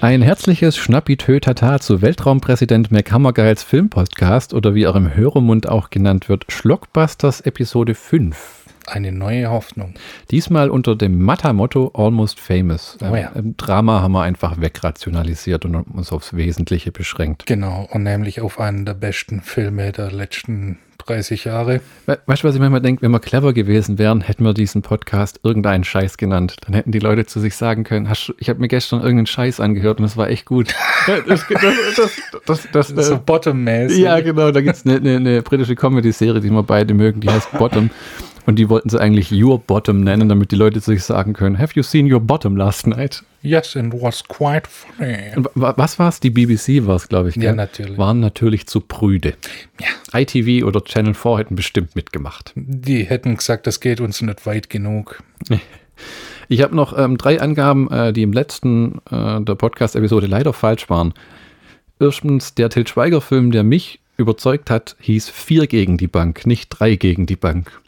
Ein herzliches Schnappi-Tö-Tata zu Weltraumpräsident McHammergeils Filmpodcast oder wie er im Hörermund auch genannt wird, Schlockbusters Episode 5. Eine neue Hoffnung. Diesmal unter dem Matta-Motto Almost Famous. Oh ja. Ähm, Drama haben wir einfach wegrationalisiert und uns aufs Wesentliche beschränkt. Genau, und nämlich auf einen der besten Filme der letzten 30 Jahre. We weißt du, was ich manchmal denke? Wenn wir clever gewesen wären, hätten wir diesen Podcast irgendeinen Scheiß genannt. Dann hätten die Leute zu sich sagen können, hast, ich habe mir gestern irgendeinen Scheiß angehört und es war echt gut. das, das, das, das, das, das, So bottom-mäßig. Ja, genau. Da gibt es eine, eine, eine britische Comedy-Serie, die wir beide mögen, die heißt Bottom. Und die wollten sie eigentlich Your Bottom nennen, damit die Leute sich sagen können, Have you seen your bottom last night? Yes, and was quite funny. Was war es? Die BBC war es, glaube ich. Ja, gell? natürlich. Waren natürlich zu prüde. Ja. ITV oder Channel 4 hätten bestimmt mitgemacht. Die hätten gesagt, das geht uns nicht weit genug. Ich habe noch ähm, drei Angaben, äh, die im letzten äh, der Podcast-Episode leider falsch waren. Erstens, der Til Schweiger-Film, der mich überzeugt hat, hieß Vier gegen die Bank, nicht Drei gegen die Bank.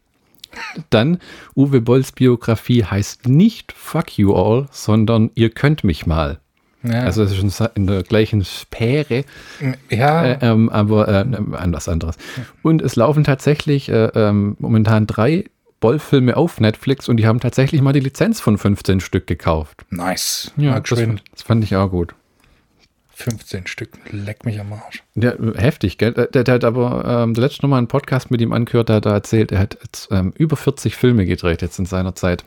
Dann, Uwe Bolls Biografie heißt nicht Fuck You All, sondern Ihr könnt mich mal. Ja, Also es ist schon in der gleichen Sphäre, ja äh, ähm, aber äh, an was anderes. Und es laufen tatsächlich äh, ähm, momentan drei Boll-Filme auf Netflix und die haben tatsächlich mal die Lizenz von 15 Stück gekauft. nice. Ja, das, das fand ich auch gut. 15 Stück. Leck mich am Arsch. Der, heftig, gell? Der, der, der hat aber ähm, der letzte Mal einen Podcast mit ihm angehört, der hat da erzählt, er hat jetzt ähm, über 40 Filme gedreht jetzt in seiner Zeit.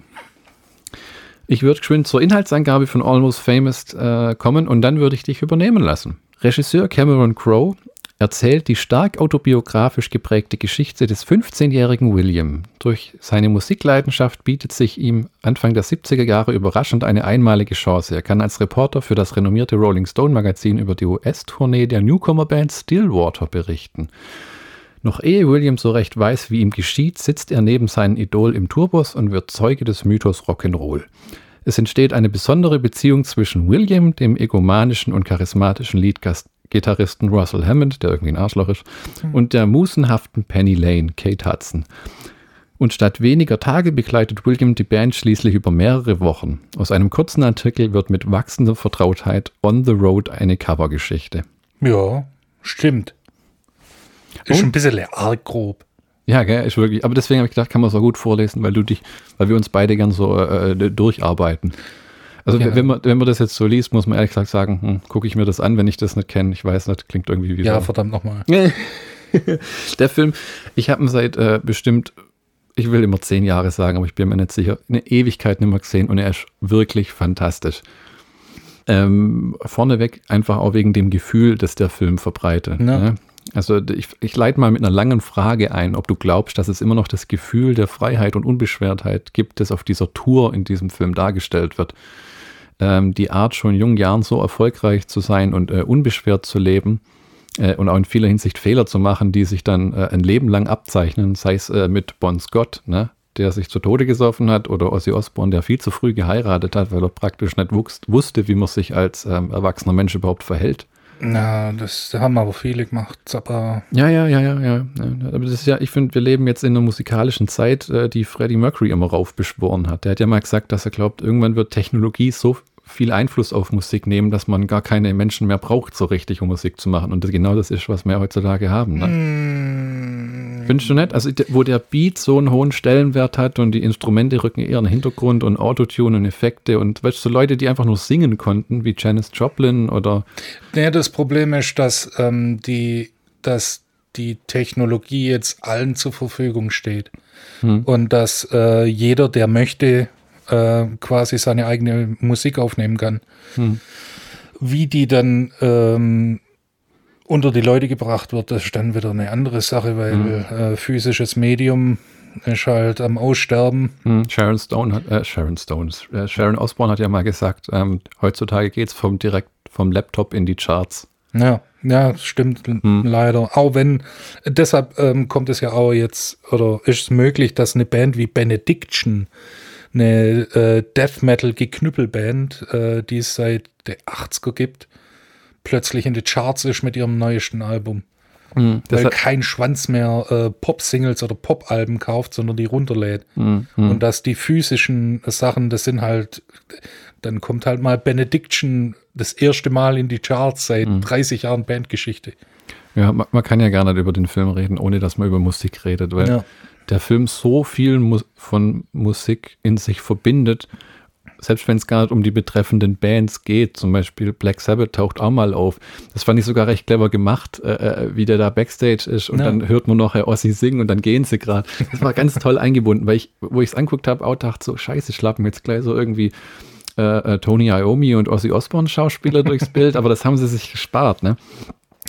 Ich würde geschwind zur Inhaltsangabe von Almost Famous äh, kommen und dann würde ich dich übernehmen lassen. Regisseur Cameron Crowe erzählt die stark autobiografisch geprägte Geschichte des 15-jährigen William. Durch seine Musikleidenschaft bietet sich ihm Anfang der 70er Jahre überraschend eine einmalige Chance. Er kann als Reporter für das renommierte Rolling Stone Magazin über die US-Tournee der Newcomer-Band Stillwater berichten. Noch ehe William so recht weiß, wie ihm geschieht, sitzt er neben seinem Idol im Tourbus und wird Zeuge des Mythos Rock'n'Roll. Es entsteht eine besondere Beziehung zwischen William, dem egomanischen und charismatischen Leadgitarristen Russell Hammond, der irgendwie ein Arschloch ist, und der musenhaften Penny Lane, Kate Hudson. Und statt weniger Tage begleitet William die Band schließlich über mehrere Wochen. Aus einem kurzen Artikel wird mit wachsender Vertrautheit On the Road eine Covergeschichte. Ja, stimmt. Ist Und? ein bisschen arg grob. Ja, gell, ist wirklich. Aber deswegen habe ich gedacht, kann man so gut vorlesen, weil du dich, weil wir uns beide gern so äh, durcharbeiten. Also Genau. wenn man, wenn man das jetzt so liest, muss man ehrlich gesagt sagen, hm, gucke ich mir das an, wenn ich das nicht kenne. Ich weiß nicht, klingt irgendwie wie Ja, so. verdammt nochmal. Der Film, ich habe ihn seit äh, bestimmt, ich will immer zehn Jahre sagen, aber ich bin mir nicht sicher, eine Ewigkeit nicht mehr gesehen und er ist wirklich fantastisch. Ähm, vorneweg einfach auch wegen dem Gefühl, das der Film verbreitet. Ja. Ne? Also ich, ich leite mal mit einer langen Frage ein, ob du glaubst, dass es immer noch das Gefühl der Freiheit und Unbeschwertheit gibt, das auf dieser Tour in diesem Film dargestellt wird. Ähm, die Art, schon in jungen Jahren so erfolgreich zu sein und äh, unbeschwert zu leben äh, und auch in vieler Hinsicht Fehler zu machen, die sich dann äh, ein Leben lang abzeichnen, sei es äh, mit Bon Scott, ne, der sich zu Tode gesoffen hat, oder Ozzy Osbourne, der viel zu früh geheiratet hat, weil er praktisch nicht wusste, wie man sich als ähm, erwachsener Mensch überhaupt verhält. Na, das haben aber viele gemacht, aber Ja, ja, ja, ja, ja. ja. Aber das ist ja, ich finde, wir leben jetzt in einer musikalischen Zeit, äh, die Freddie Mercury immer raufbeschworen hat. Der hat ja mal gesagt, dass er glaubt, irgendwann wird Technologie so viel Einfluss auf Musik nehmen, dass man gar keine Menschen mehr braucht, so richtig, um Musik zu machen. Und das, genau das ist, was wir heutzutage haben. Ne? mm, Findest du nicht? Also, wo der Beat so einen hohen Stellenwert hat und die Instrumente rücken eher in den Hintergrund und Autotune und Effekte und weißt du, so Leute, die einfach nur singen konnten, wie Janis Joplin oder Ja, das Problem ist, dass ähm, die, dass die Technologie jetzt allen zur Verfügung steht Hm. und dass äh, jeder, der möchte, äh, quasi seine eigene Musik aufnehmen kann. Hm. Wie die dann ähm, unter die Leute gebracht wird, das ist dann wieder eine andere Sache, weil Hm. äh, physisches Medium ist halt am Aussterben. Hm, Sharon Stone hat, äh, Sharon Stone, äh, Sharon Osbourne hat ja mal gesagt, ähm, heutzutage geht es vom direkt vom Laptop in die Charts. Ja, ja, stimmt Hm. leider. Auch wenn, deshalb ähm, kommt es ja auch jetzt, oder ist es möglich, dass eine Band wie Benediction, eine äh, Death Metal Geknüppelband, äh, die es seit der 80er gibt, plötzlich in die Charts ist mit ihrem neuesten Album. Das weil kein Schwanz mehr äh, Pop-Singles oder Pop-Alben kauft, sondern die runterlädt. Mhm. Und dass die physischen Sachen, das sind halt, dann kommt halt mal Benediction das erste Mal in die Charts seit Mhm. 30 Jahren Bandgeschichte. Ja, man, man kann ja gar nicht über den Film reden, ohne dass man über Musik redet, weil Ja. Der Film so viel Mu von Musik in sich verbindet, selbst wenn es gar nicht um die betreffenden Bands geht, zum Beispiel Black Sabbath taucht auch mal auf. Das fand ich sogar recht clever gemacht, äh, äh, wie der da Backstage ist und Ja. dann hört man noch Herr Ossi singen und dann gehen sie gerade. Das war ganz toll eingebunden, weil ich, wo ich es anguckt habe, auch dachte so, scheiße, schlappen jetzt gleich so irgendwie äh, äh, Tony Iommi und Ozzy Osbourne Schauspieler durchs Bild, aber das haben sie sich gespart, ne?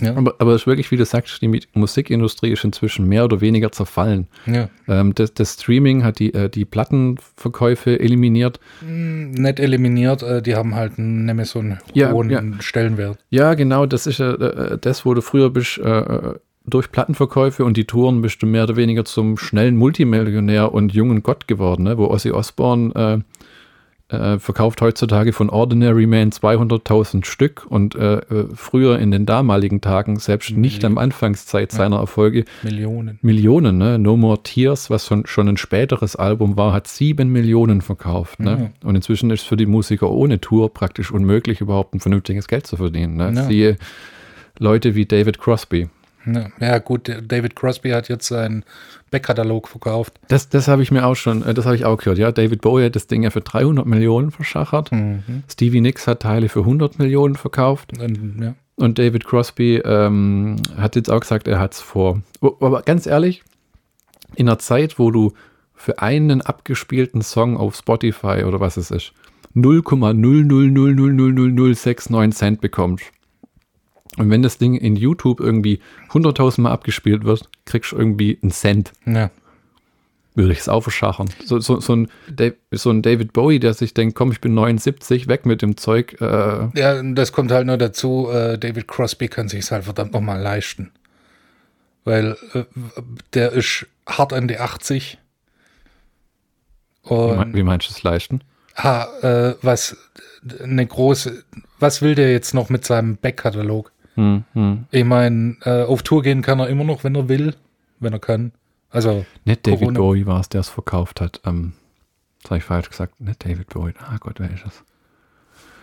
Ja. Aber, aber es ist wirklich, wie du sagst, die Musikindustrie ist inzwischen mehr oder weniger zerfallen. ja. Ähm, das, das Streaming hat die, äh, die Plattenverkäufe eliminiert. Nicht eliminiert, äh, die haben halt nämlich so einen Ja, hohen ja. Stellenwert. Ja, genau, das ist ja äh, das, wo du früher bist, äh, äh, durch Plattenverkäufe und die Touren bist du mehr oder weniger zum schnellen Multimillionär und jungen Gott geworden, ne? wo Ozzy Osbourne äh, verkauft heutzutage von Ordinary Man 200.000 Stück und äh, äh, früher in den damaligen Tagen, selbst nicht am Anfangszeit seiner Erfolge, Millionen. Millionen, ne? No More Tears, was schon, schon ein späteres Album war, hat sieben Millionen verkauft. Ne? Und inzwischen ist es für die Musiker ohne Tour praktisch unmöglich, überhaupt ein vernünftiges Geld zu verdienen. Ne? Ja. Siehe Leute wie David Crosby. Ja, ja, gut, David Crosby hat jetzt seinen Backkatalog verkauft. Das, das habe ich mir auch schon, äh, das habe ich auch gehört. Ja, David Bowie hat das Ding ja für 300 Millionen verschachert. Stevie Nicks hat Teile für 100 Millionen verkauft. Und, ja. Und David Crosby ähm, hat jetzt auch gesagt, er hat es vor. Aber ganz ehrlich, in einer Zeit, wo du für einen abgespielten Song auf Spotify oder was es ist, 0,000000069 Cent bekommst. Und wenn das Ding in YouTube irgendwie 100.000 Mal abgespielt wird, kriegst du irgendwie einen Cent. ja. Würde ich es auch verschachern. So, so, so, ein, Da- so ein David Bowie, der sich denkt, komm, ich bin 79, weg mit dem Zeug. Äh, Ja, und das kommt halt nur dazu, äh, David Crosby kann sich halt verdammt nochmal leisten. Weil äh, der ist hart an die 80. wie, mein, Und wie meinst du es leisten? ha, äh, was eine große, was will der jetzt noch mit seinem Backkatalog? Hm, hm. Ich meine, äh, auf Tour gehen kann er immer noch, wenn er will, wenn er kann. Also, Nicht David Corona. Bowie war es, der es verkauft hat. Ähm, das habe ich falsch gesagt. Nicht David Bowie. Ah Gott, wer ist das?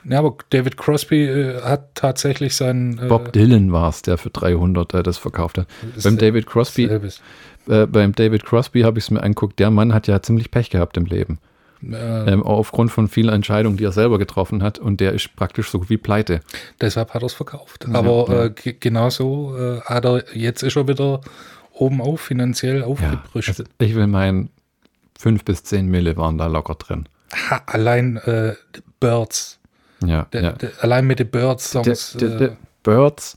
ja, aber David Crosby äh, hat tatsächlich seinen äh, Bob Dylan war es, der für 300 äh, das verkauft hat. ist Beim David Crosby, äh, beim David Crosby habe ich es mir angeguckt. Der Mann hat ja ziemlich Pech gehabt im Leben. Äh, Ähm, aufgrund von vielen Entscheidungen, die er selber getroffen hat. Und der ist praktisch so wie pleite. Deshalb hat er es verkauft. Aber ja. Äh, ge- genauso äh, hat er, jetzt ist er wieder oben auf, finanziell Ja, aufgefrischt. also ich will meinen, 5 bis 10 Mille waren da locker drin. ha, allein äh, Birds. Ja, Der, ja. der, allein mit den Birds-Songs. äh, Birds,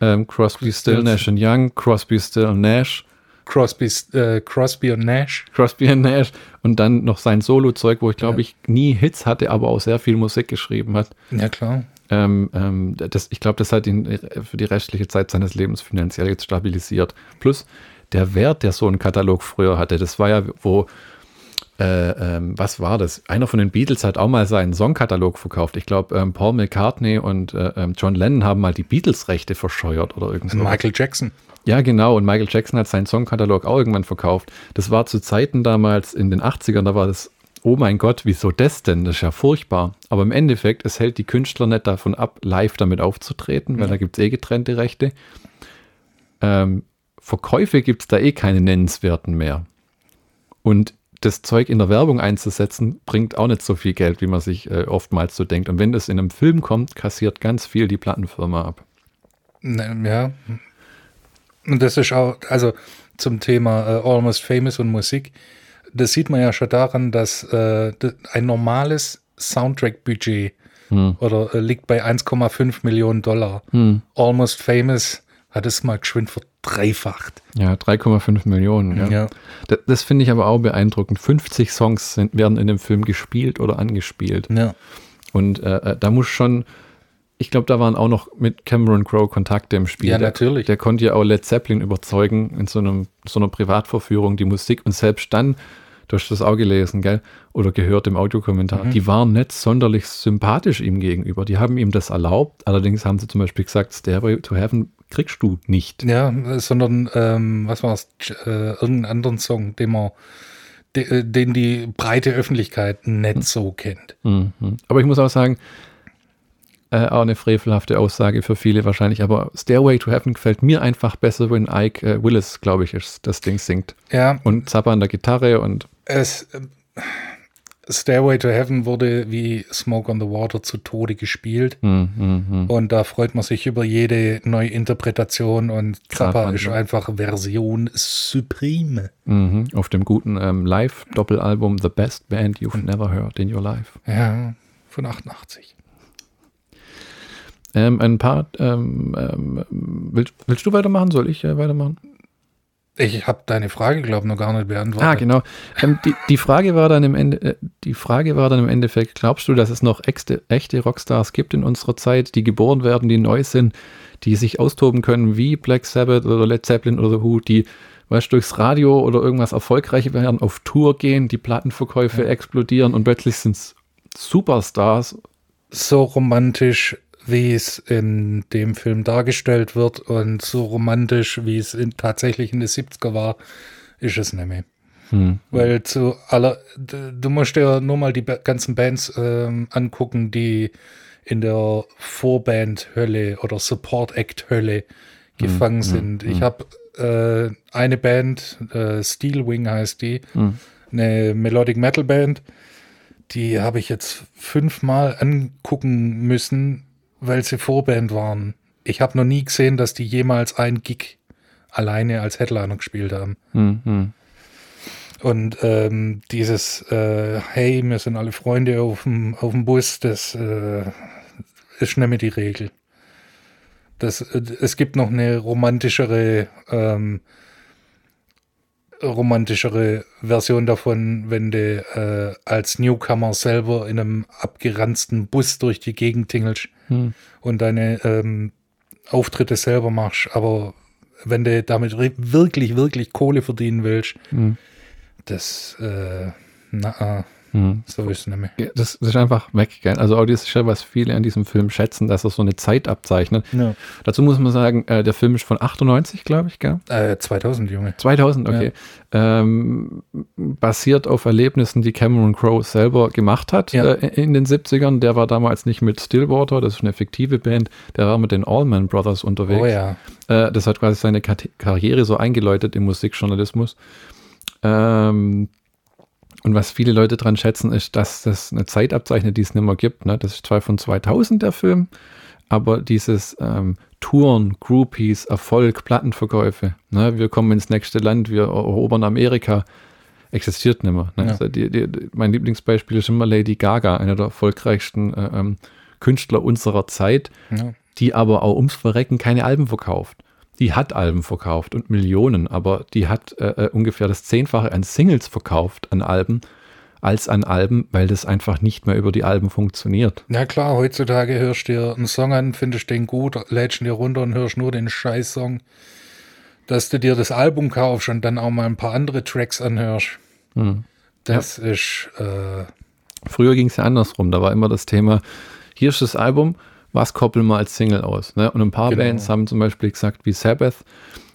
ähm, Crosby, Still. Nash and Young, Crosby, Still, Nash, Crosby, äh, Crosby und Nash. Crosby and Nash und dann noch sein Solo-Zeug, wo ich glaube ich nie Hits hatte, aber auch sehr viel Musik geschrieben hat. Ja, klar. Ähm, ähm, das, ich glaube, das hat ihn äh, für die restliche Zeit seines Lebens finanziell jetzt stabilisiert. Plus der Wert, der so ein Katalog früher hatte, das war ja, wo, äh, ähm, was war das? Einer von den Beatles hat auch mal seinen Songkatalog verkauft. Ich glaube, ähm, Paul McCartney und äh, ähm, John Lennon haben mal die Beatles-Rechte verscheuert oder irgend so. Michael Jackson. Ja, genau. Und Michael Jackson hat seinen Songkatalog auch irgendwann verkauft. Das war zu Zeiten damals in den 80ern, da war das, oh mein Gott, wieso das denn? Das ist ja furchtbar. Aber im Endeffekt, es hält die Künstler nicht davon ab, live damit aufzutreten, weil da gibt es eh getrennte Rechte. Ähm, Verkäufe gibt es da eh keine nennenswerten mehr. Und das Zeug in der Werbung einzusetzen, bringt auch nicht so viel Geld, wie man sich äh, oftmals so denkt. Und wenn das in einem Film kommt, kassiert ganz viel die Plattenfirma ab. Ja. Und das ist auch, also zum Thema äh, Almost Famous und Musik, das sieht man ja schon daran, dass äh, ein normales Soundtrack-Budget oder äh, liegt bei 1,5 Millionen Dollar. Almost Famous hat es mal geschwind verdreifacht. Ja, 3,5 Millionen. Ja. Ja. Das, das finde ich aber auch beeindruckend. 50 Songs sind, werden in dem Film gespielt oder angespielt. Ja. Und äh, äh, da muss schon, ich glaube, da waren auch noch mit Cameron Crowe Kontakte im Spiel. Ja, Der- natürlich. Der konnte ja auch Led Zeppelin überzeugen in so, einem, so einer Privatvorführung, die Musik. Und selbst dann, Du hast das auch gelesen, gell? Oder gehört im Audiokommentar. Mhm. Die waren nicht sonderlich sympathisch ihm gegenüber. Die haben ihm das erlaubt. Allerdings haben sie zum Beispiel gesagt, Stairway to Heaven kriegst du nicht. Ja, sondern, ähm, was war es, äh, irgendeinen anderen Song, den man, äh, den die breite Öffentlichkeit nicht so kennt. Mhm. Aber ich muss auch sagen, äh, auch eine frevelhafte Aussage für viele wahrscheinlich, aber Stairway to Heaven gefällt mir einfach besser, wenn Ike äh, Willis, glaube ich, ist, das Ding singt. Ja, Und Zappa an der Gitarre und es, äh, Stairway to Heaven wurde wie Smoke on the Water zu Tode gespielt. hm, hm, hm. Und da freut man sich über jede Neuinterpretation und Zappa Grad, ist einfach Version Supreme. Mhm, auf dem guten ähm, Live-Doppelalbum The Best Band You've Never Heard in Your Life. Ja, von 88. Ähm, ein paar, ähm, ähm, willst, willst du weitermachen? Soll ich äh, weitermachen? Ich habe deine Frage, glaube ich, noch gar nicht beantwortet. Ah, genau. Ähm, die, die Frage war dann im Ende, äh, die Frage war dann im Endeffekt, glaubst du, dass es noch echte, echte Rockstars gibt in unserer Zeit, die geboren werden, die neu sind, die sich austoben können wie Black Sabbath oder Led Zeppelin oder The Who, die weißt, durchs Radio oder irgendwas erfolgreich werden, auf Tour gehen, die Plattenverkäufe explodieren und plötzlich sind es Superstars. So romantisch, wie es in dem Film dargestellt wird und so romantisch, wie es in, tatsächlich in den 70er war, ist es nicht mehr. Hm. Weil zu aller, du musst dir nur mal die ganzen Bands ähm, angucken, die in der Vorband-Hölle oder Support-Act-Hölle gefangen sind. Ich habe äh, eine Band, äh, Steelwing heißt die, eine Melodic Metal Band, die habe ich jetzt fünfmal angucken müssen, weil sie Vorband waren. Ich habe noch nie gesehen, dass die jemals ein Gig alleine als Headliner gespielt haben. Hm, hm. Und ähm, dieses äh, Hey, wir sind alle Freunde auf dem, auf dem Bus, das äh, ist nicht mehr die Regel. Das, äh, es gibt noch eine romantischere, ähm, romantischere Version davon, wenn du äh, als Newcomer selber in einem abgeranzten Bus durch die Gegend tingelst Hm. und deine ähm, Auftritte selber machst. Aber wenn du damit wirklich, wirklich Kohle verdienen willst, Hm. das, äh, na, Hm. so ist es. Ja, Das, das ist einfach weg. Gell? Also auch das ist ja, was viele an diesem Film schätzen, dass er so eine Zeit abzeichnet. Ja. Dazu muss man sagen, äh, der Film ist von 98, glaube ich, gell? Äh, 2000, Junge. 2000, okay. Ähm, basiert auf Erlebnissen, die Cameron Crowe selber gemacht hat Ja. äh, in den 70ern. Der war damals nicht mit Stillwater, das ist eine fiktive Band, der war mit den Allman Brothers unterwegs. Oh ja. Äh, das hat quasi seine Karriere so eingeläutet im Musikjournalismus. Ähm, und was viele Leute dran schätzen, ist, dass das eine Zeit abzeichnet, die es nicht mehr gibt. Ne? Das ist zwar von 2000 der Film, aber dieses ähm, Touren, Groupies, Erfolg, Plattenverkäufe, ne? wir kommen ins nächste Land, wir erobern Amerika, existiert nicht mehr. Ne? Ja. Also die, die, mein Lieblingsbeispiel ist immer Lady Gaga, einer der erfolgreichsten äh, ähm, Künstler unserer Zeit ja. die aber auch ums Verrecken keine Alben verkauft. Die hat Alben verkauft und Millionen, aber die hat äh, äh, ungefähr das Zehnfache an Singles verkauft an Alben als an Alben, weil das einfach nicht mehr über die Alben funktioniert. Na klar, heutzutage hörst du dir einen Song an, findest den gut, lädst ihn dir runter und hörst nur den Scheiß-Song. Dass du dir das Album kaufst und dann auch mal ein paar andere Tracks anhörst. Hm. Das ist, äh, Früher ging es ja andersrum, da war immer das Thema, hier ist das Album, was koppeln wir als Single aus? Ne? Und ein paar Genau. Bands haben zum Beispiel gesagt, wie Sabbath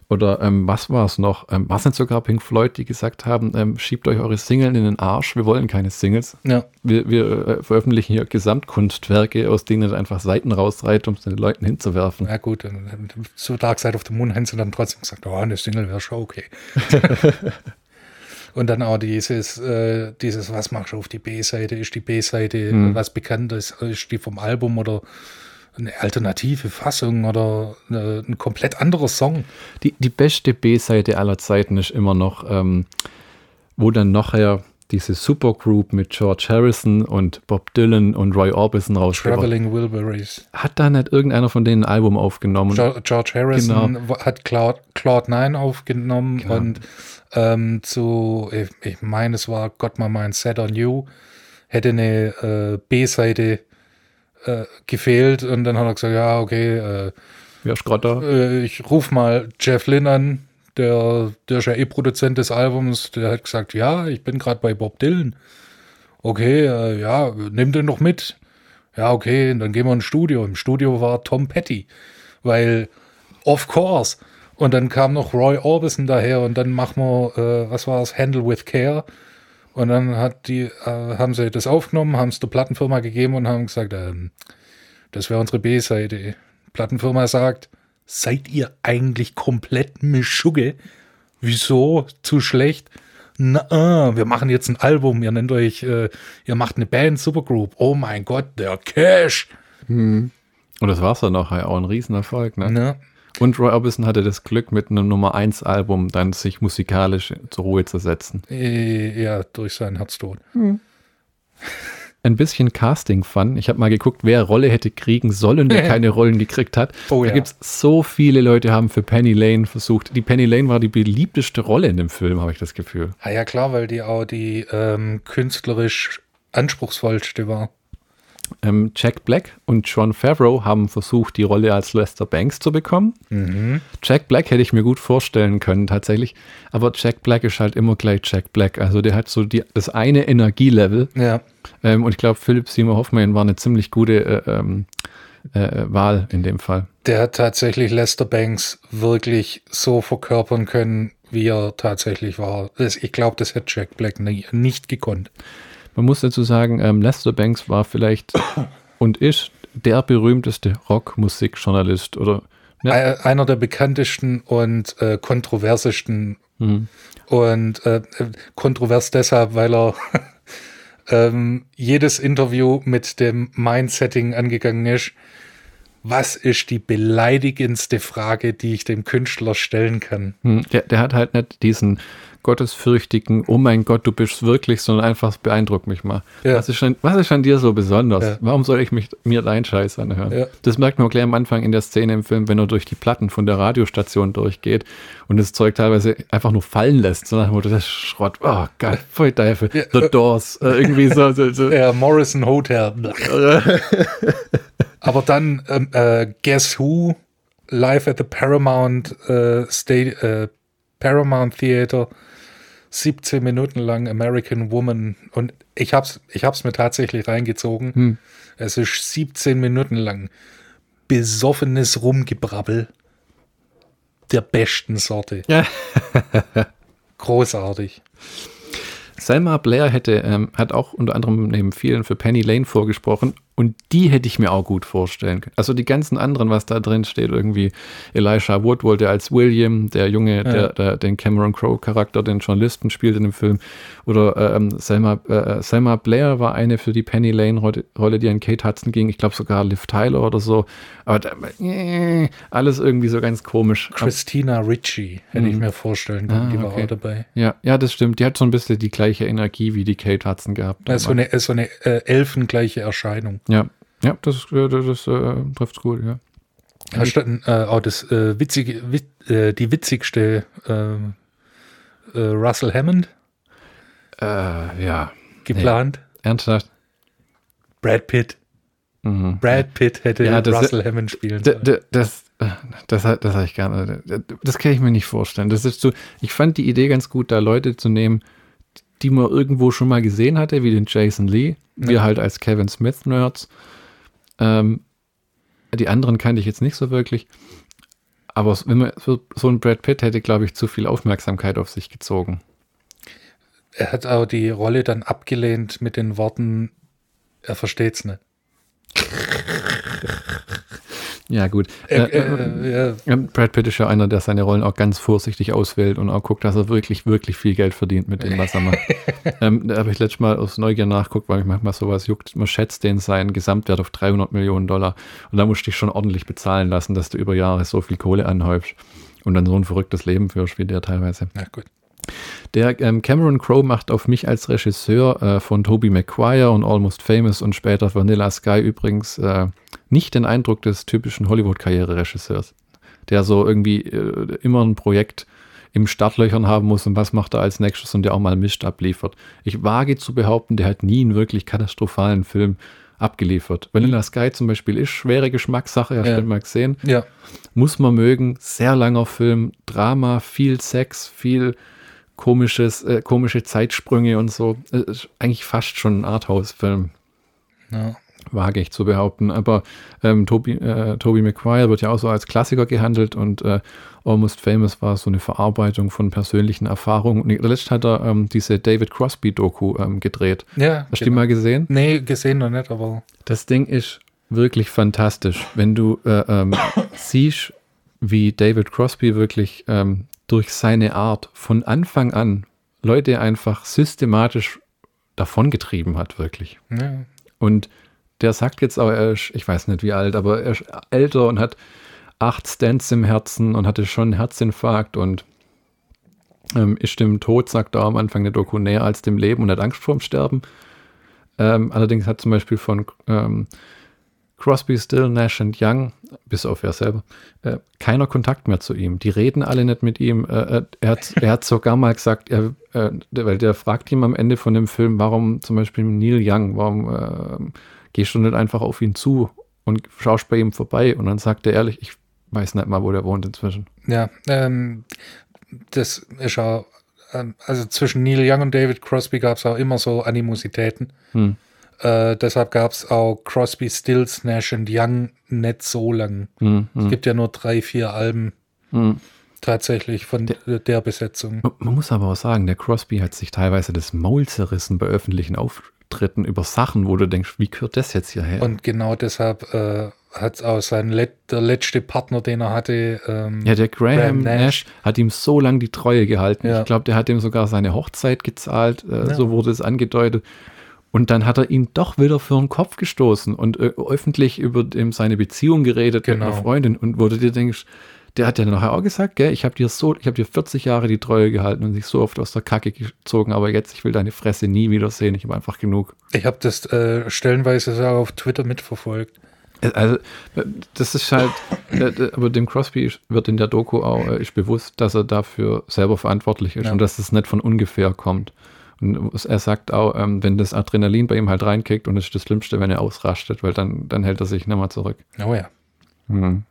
oder ähm, was war es noch? Ähm, es nicht sogar Pink Floyd, die gesagt haben, ähm, schiebt euch eure Single in den Arsch, wir wollen keine Singles. ja, Wir, wir äh, veröffentlichen hier Gesamtkunstwerke, aus denen ihr einfach Seiten rausreiht, um es den Leuten hinzuwerfen. na gut, dann- zu Dark Side of the Moon haben sie dann trotzdem gesagt, oh, eine Single wäre schon okay. Und dann auch dieses, äh, dieses, was machst du auf die B-Seite? Ist die B-Seite Mhm. was Bekanntes? Ist die vom Album oder eine alternative Fassung oder äh, ein komplett anderer Song? Die, die beste B-Seite aller Zeiten ist immer noch, ähm, wo dann nachher diese Supergroup mit George Harrison und Bob Dylan und Roy Orbison rausgebracht. Traveling Wilburys. Hat da nicht irgendeiner von denen ein Album aufgenommen? George Harrison wa- hat Cloud, Cloud 9 aufgenommen Genau. und ähm, zu, ich, ich meine, es war Got My Mind Set on You, hätte eine äh, B-Seite äh, gefehlt und dann hat er gesagt, ja, okay, äh, da? äh, ich ruf mal Jeff Lynn an, der, der ist ja eh Produzent des Albums, der hat gesagt, ja, ich bin gerade bei Bob Dylan. Okay, äh, ja, nimm den doch mit. Ja, okay, dann gehen wir ins Studio. Im Studio war Tom Petty, weil, of course. Und dann kam noch Roy Orbison daher und dann machen wir, äh, was war es, Handle with Care. Und dann hat die, äh, haben sie das aufgenommen, haben es der Plattenfirma gegeben und haben gesagt, ähm, das wäre unsere B-Seite. Plattenfirma sagt, seid ihr eigentlich komplett Mischugge? Wieso? Zu schlecht? Na, wir machen jetzt ein Album, ihr nennt euch, äh, ihr macht eine Band, Supergroup. Oh mein Gott, der Cash. Hm. Und das war's dann auch, ja, auch ein Riesenerfolg, ne? Ne? Und Roy Orbison hatte das Glück, mit einem Nummer 1 Album dann sich musikalisch zur Ruhe zu setzen. Äh, Ja, durch seinen Herztod. Ein bisschen Casting-Fun. Ich habe mal geguckt, wer Rolle hätte kriegen sollen, der keine Rollen gekriegt hat. Oh da ja. gibt's so viele Leute, haben für Penny Lane versucht. Die Penny Lane war die beliebteste Rolle in dem Film, habe ich das Gefühl. Ah ja, klar, weil die auch die ähm, künstlerisch anspruchsvollste war. Ähm, Jack Black und John Favreau haben versucht, die Rolle als Lester Banks zu bekommen. Jack Black hätte ich mir gut vorstellen können, tatsächlich. Aber Jack Black ist halt immer gleich Jack Black. Also der hat so die, das eine Energielevel. Ja. Ähm, und ich glaube, Philipp Seymour Hoffman war eine ziemlich gute äh, ähm, äh, Wahl in dem Fall. Der hat tatsächlich Lester Banks wirklich so verkörpern können, wie er tatsächlich war. Ich glaube, das hätte Jack Black nie, nicht gekonnt. Man muss dazu sagen, ähm, Lester Banks war vielleicht und ist der berühmteste Rockmusikjournalist oder ja, Ein- Einer der bekanntesten und äh, kontroversesten. Und äh, äh, kontrovers deshalb, weil er ähm, jedes Interview mit dem Mindsetting angegangen ist. Was ist die beleidigendste Frage, die ich dem Künstler stellen kann? hm, der, der hat halt nicht diesen gottesfürchtigen, oh mein Gott, du bist wirklich, sondern einfach beeindruckt mich mal. Ja. Was, ist an, was ist an dir so besonders? Ja. Warum soll ich mich, mir deinen Scheiß anhören? Ja. Das merkt man gleich am Anfang in der Szene im Film, wenn er durch die Platten von der Radiostation durchgeht und das Zeug teilweise einfach nur fallen lässt, sondern das ist Schrott, oh Gott, voll Teufel, The Doors, äh, irgendwie so, so, so. Ja, Morrison Hotel. Aber dann ähm, äh, Guess Who live at the Paramount äh, State, äh, Paramount Theater 17 Minuten lang American Woman und ich hab's ich hab's mir tatsächlich reingezogen. Es ist 17 Minuten lang besoffenes Rumgebrabbel der besten Sorte. Ja. Großartig. Selma Blair hätte, ähm, hat auch unter anderem neben vielen für Penny Lane vorgesprochen und die hätte ich mir auch gut vorstellen können. Also die ganzen anderen, was da drin steht, irgendwie Elisha Wood wollte als William, der Junge, der, der den Cameron Crowe Charakter, den Journalisten spielt in dem Film, oder ähm, Selma, äh, Selma Blair war eine für die Penny Lane Rolle, Rolle, die an Kate Hudson ging. Ich glaube sogar Liv Tyler oder so. Aber da, äh, alles irgendwie so ganz komisch. Christina Ritchie hätte ich mir vorstellen können, Ah, die war okay. auch dabei. Ja, ja, das stimmt. Die hat so ein bisschen die gleiche Energie wie die Kate Hudson gehabt. Das ist so eine, so eine äh, elfengleiche Erscheinung. Ja, ja, das, äh, das, das äh, trifft's gut, ja. Denn, äh, auch das äh, witzige, wit, äh, die witzigste äh, äh, Russell Hammond Äh, ja. geplant? Ernsthaft? Brad Pitt. Brad Pitt hätte Mhm. Ja, das- Russell Hammond spielen sollen. das, das, das, das habe ich gerne. Das kann ich mir nicht vorstellen. Das ist so, ich fand die Idee ganz gut, da Leute zu nehmen, die man irgendwo schon mal gesehen hatte, wie den Jason Lee. Wir halt als Kevin Smith-Nerds. Ähm, die anderen kannte ich jetzt nicht so wirklich. Aber wenn man so, so ein Brad Pitt hätte, glaube ich, zu viel Aufmerksamkeit auf sich gezogen. Er hat auch die Rolle dann abgelehnt mit den Worten, er versteht's nicht. Ja, gut. Äh, Äh, äh, ja, Ja, Brad Pitt ist ja einer, der seine Rollen auch ganz vorsichtig auswählt und auch guckt, dass er wirklich, wirklich viel Geld verdient mit dem, was er macht. ähm, da habe ich letztes Mal aus Neugier nachguckt, weil mich manchmal sowas juckt. Man schätzt den seinen Gesamtwert auf 300 Millionen Dollar. Und da musst du dich schon ordentlich bezahlen lassen, dass du über Jahre so viel Kohle anhäufst und dann so ein verrücktes Leben führst wie der teilweise. na gut. Der ähm, Cameron Crowe macht auf mich als Regisseur äh, von Tobey Maguire und Almost Famous und später Vanilla Sky übrigens äh, nicht den Eindruck des typischen Hollywood-Karriere-Regisseurs, der so irgendwie äh, immer ein Projekt im Startlöchern haben muss und was macht er als nächstes und der auch mal Mist abliefert. Ich wage zu behaupten, der hat nie einen wirklich katastrophalen Film abgeliefert. Vanilla Sky zum Beispiel ist schwere Geschmackssache, hast Ja. du mal gesehen. Ja. Muss man mögen. Sehr langer Film, Drama, viel Sex, viel komisches, äh, komische Zeitsprünge und so. Ist eigentlich fast schon ein Arthouse-Film ja. wage ich zu behaupten. Aber ähm, Toby, äh, Toby Maguire wird ja auch so als Klassiker gehandelt und äh, Almost Famous war so eine Verarbeitung von persönlichen Erfahrungen. Und letztens hat er ähm, diese David Crosby-Doku ähm, gedreht. Ja. Hast du die mal gesehen? Nee, gesehen noch nicht, aber Das Ding ist wirklich fantastisch, wenn du äh, ähm, siehst, wie David Crosby wirklich ähm, durch seine Art von Anfang an Leute einfach systematisch davongetrieben hat, wirklich. ja. Und der sagt jetzt auch, er ist, ich weiß nicht wie alt, aber er ist älter und hat acht Stents im Herzen und hatte schon einen Herzinfarkt und ähm, ist dem Tod, sagt er am Anfang der Doku, näher als dem Leben und hat Angst vorm Sterben. Ähm, allerdings hat zum Beispiel von ähm, Crosby, Still, Nash und Young, bis auf er selber, äh, keiner Kontakt mehr zu ihm. Die reden alle nicht mit ihm. Äh, äh, er, hat, er hat sogar mal gesagt, er, äh, weil der fragt ihm am Ende von dem Film, warum zum Beispiel Neil Young, warum äh, gehst du nicht einfach auf ihn zu und schaust bei ihm vorbei? Und dann sagt er ehrlich, ich weiß nicht mal, wo der wohnt inzwischen. Ja, ähm, das ist auch, ähm, also zwischen Neil Young und David Crosby gab es auch immer so Animositäten. Hm. Äh, deshalb gab es auch Crosby, Stills, Nash und Young nicht so lang. Hm, Es hm, gibt ja nur drei, vier Alben hm. tatsächlich von der, der Besetzung. Man- Man muss aber auch sagen, der Crosby hat sich teilweise das Maul zerrissen bei öffentlichen Auftritten über Sachen, wo du denkst, wie gehört das jetzt hierher? Und genau deshalb äh, hat auch sein Let der letzte Partner, den er hatte, ähm, Ja, der Graham, Graham Nash. Nash. hat ihm so lange die Treue gehalten. Ja. Ich glaube, der hat ihm sogar seine Hochzeit gezahlt, äh, Ja. so wurde es angedeutet. Und dann hat er ihn doch wieder für den Kopf gestoßen und äh, öffentlich über dem seine Beziehung geredet mit Genau. einer Freundin. Und du dir denkst, der hat ja nachher auch gesagt, gell, ich habe dir so, ich habe dir 40 Jahre die Treue gehalten und dich so oft aus der Kacke gezogen, aber jetzt, ich will deine Fresse nie wiedersehen, ich habe einfach genug. ich habe das äh, stellenweise sogar auf Twitter mitverfolgt. Also, äh, das ist halt, äh, äh, aber dem Crosby wird in der Doku auch, äh, ist bewusst, dass er dafür selber verantwortlich ist Ja. und dass es nicht von ungefähr kommt. Und er sagt auch, ähm, wenn das Adrenalin bei ihm halt reinkickt und es ist das Schlimmste, wenn er ausrastet, weil dann, dann hält er sich nicht mehr zurück. Oh ja, Mhm.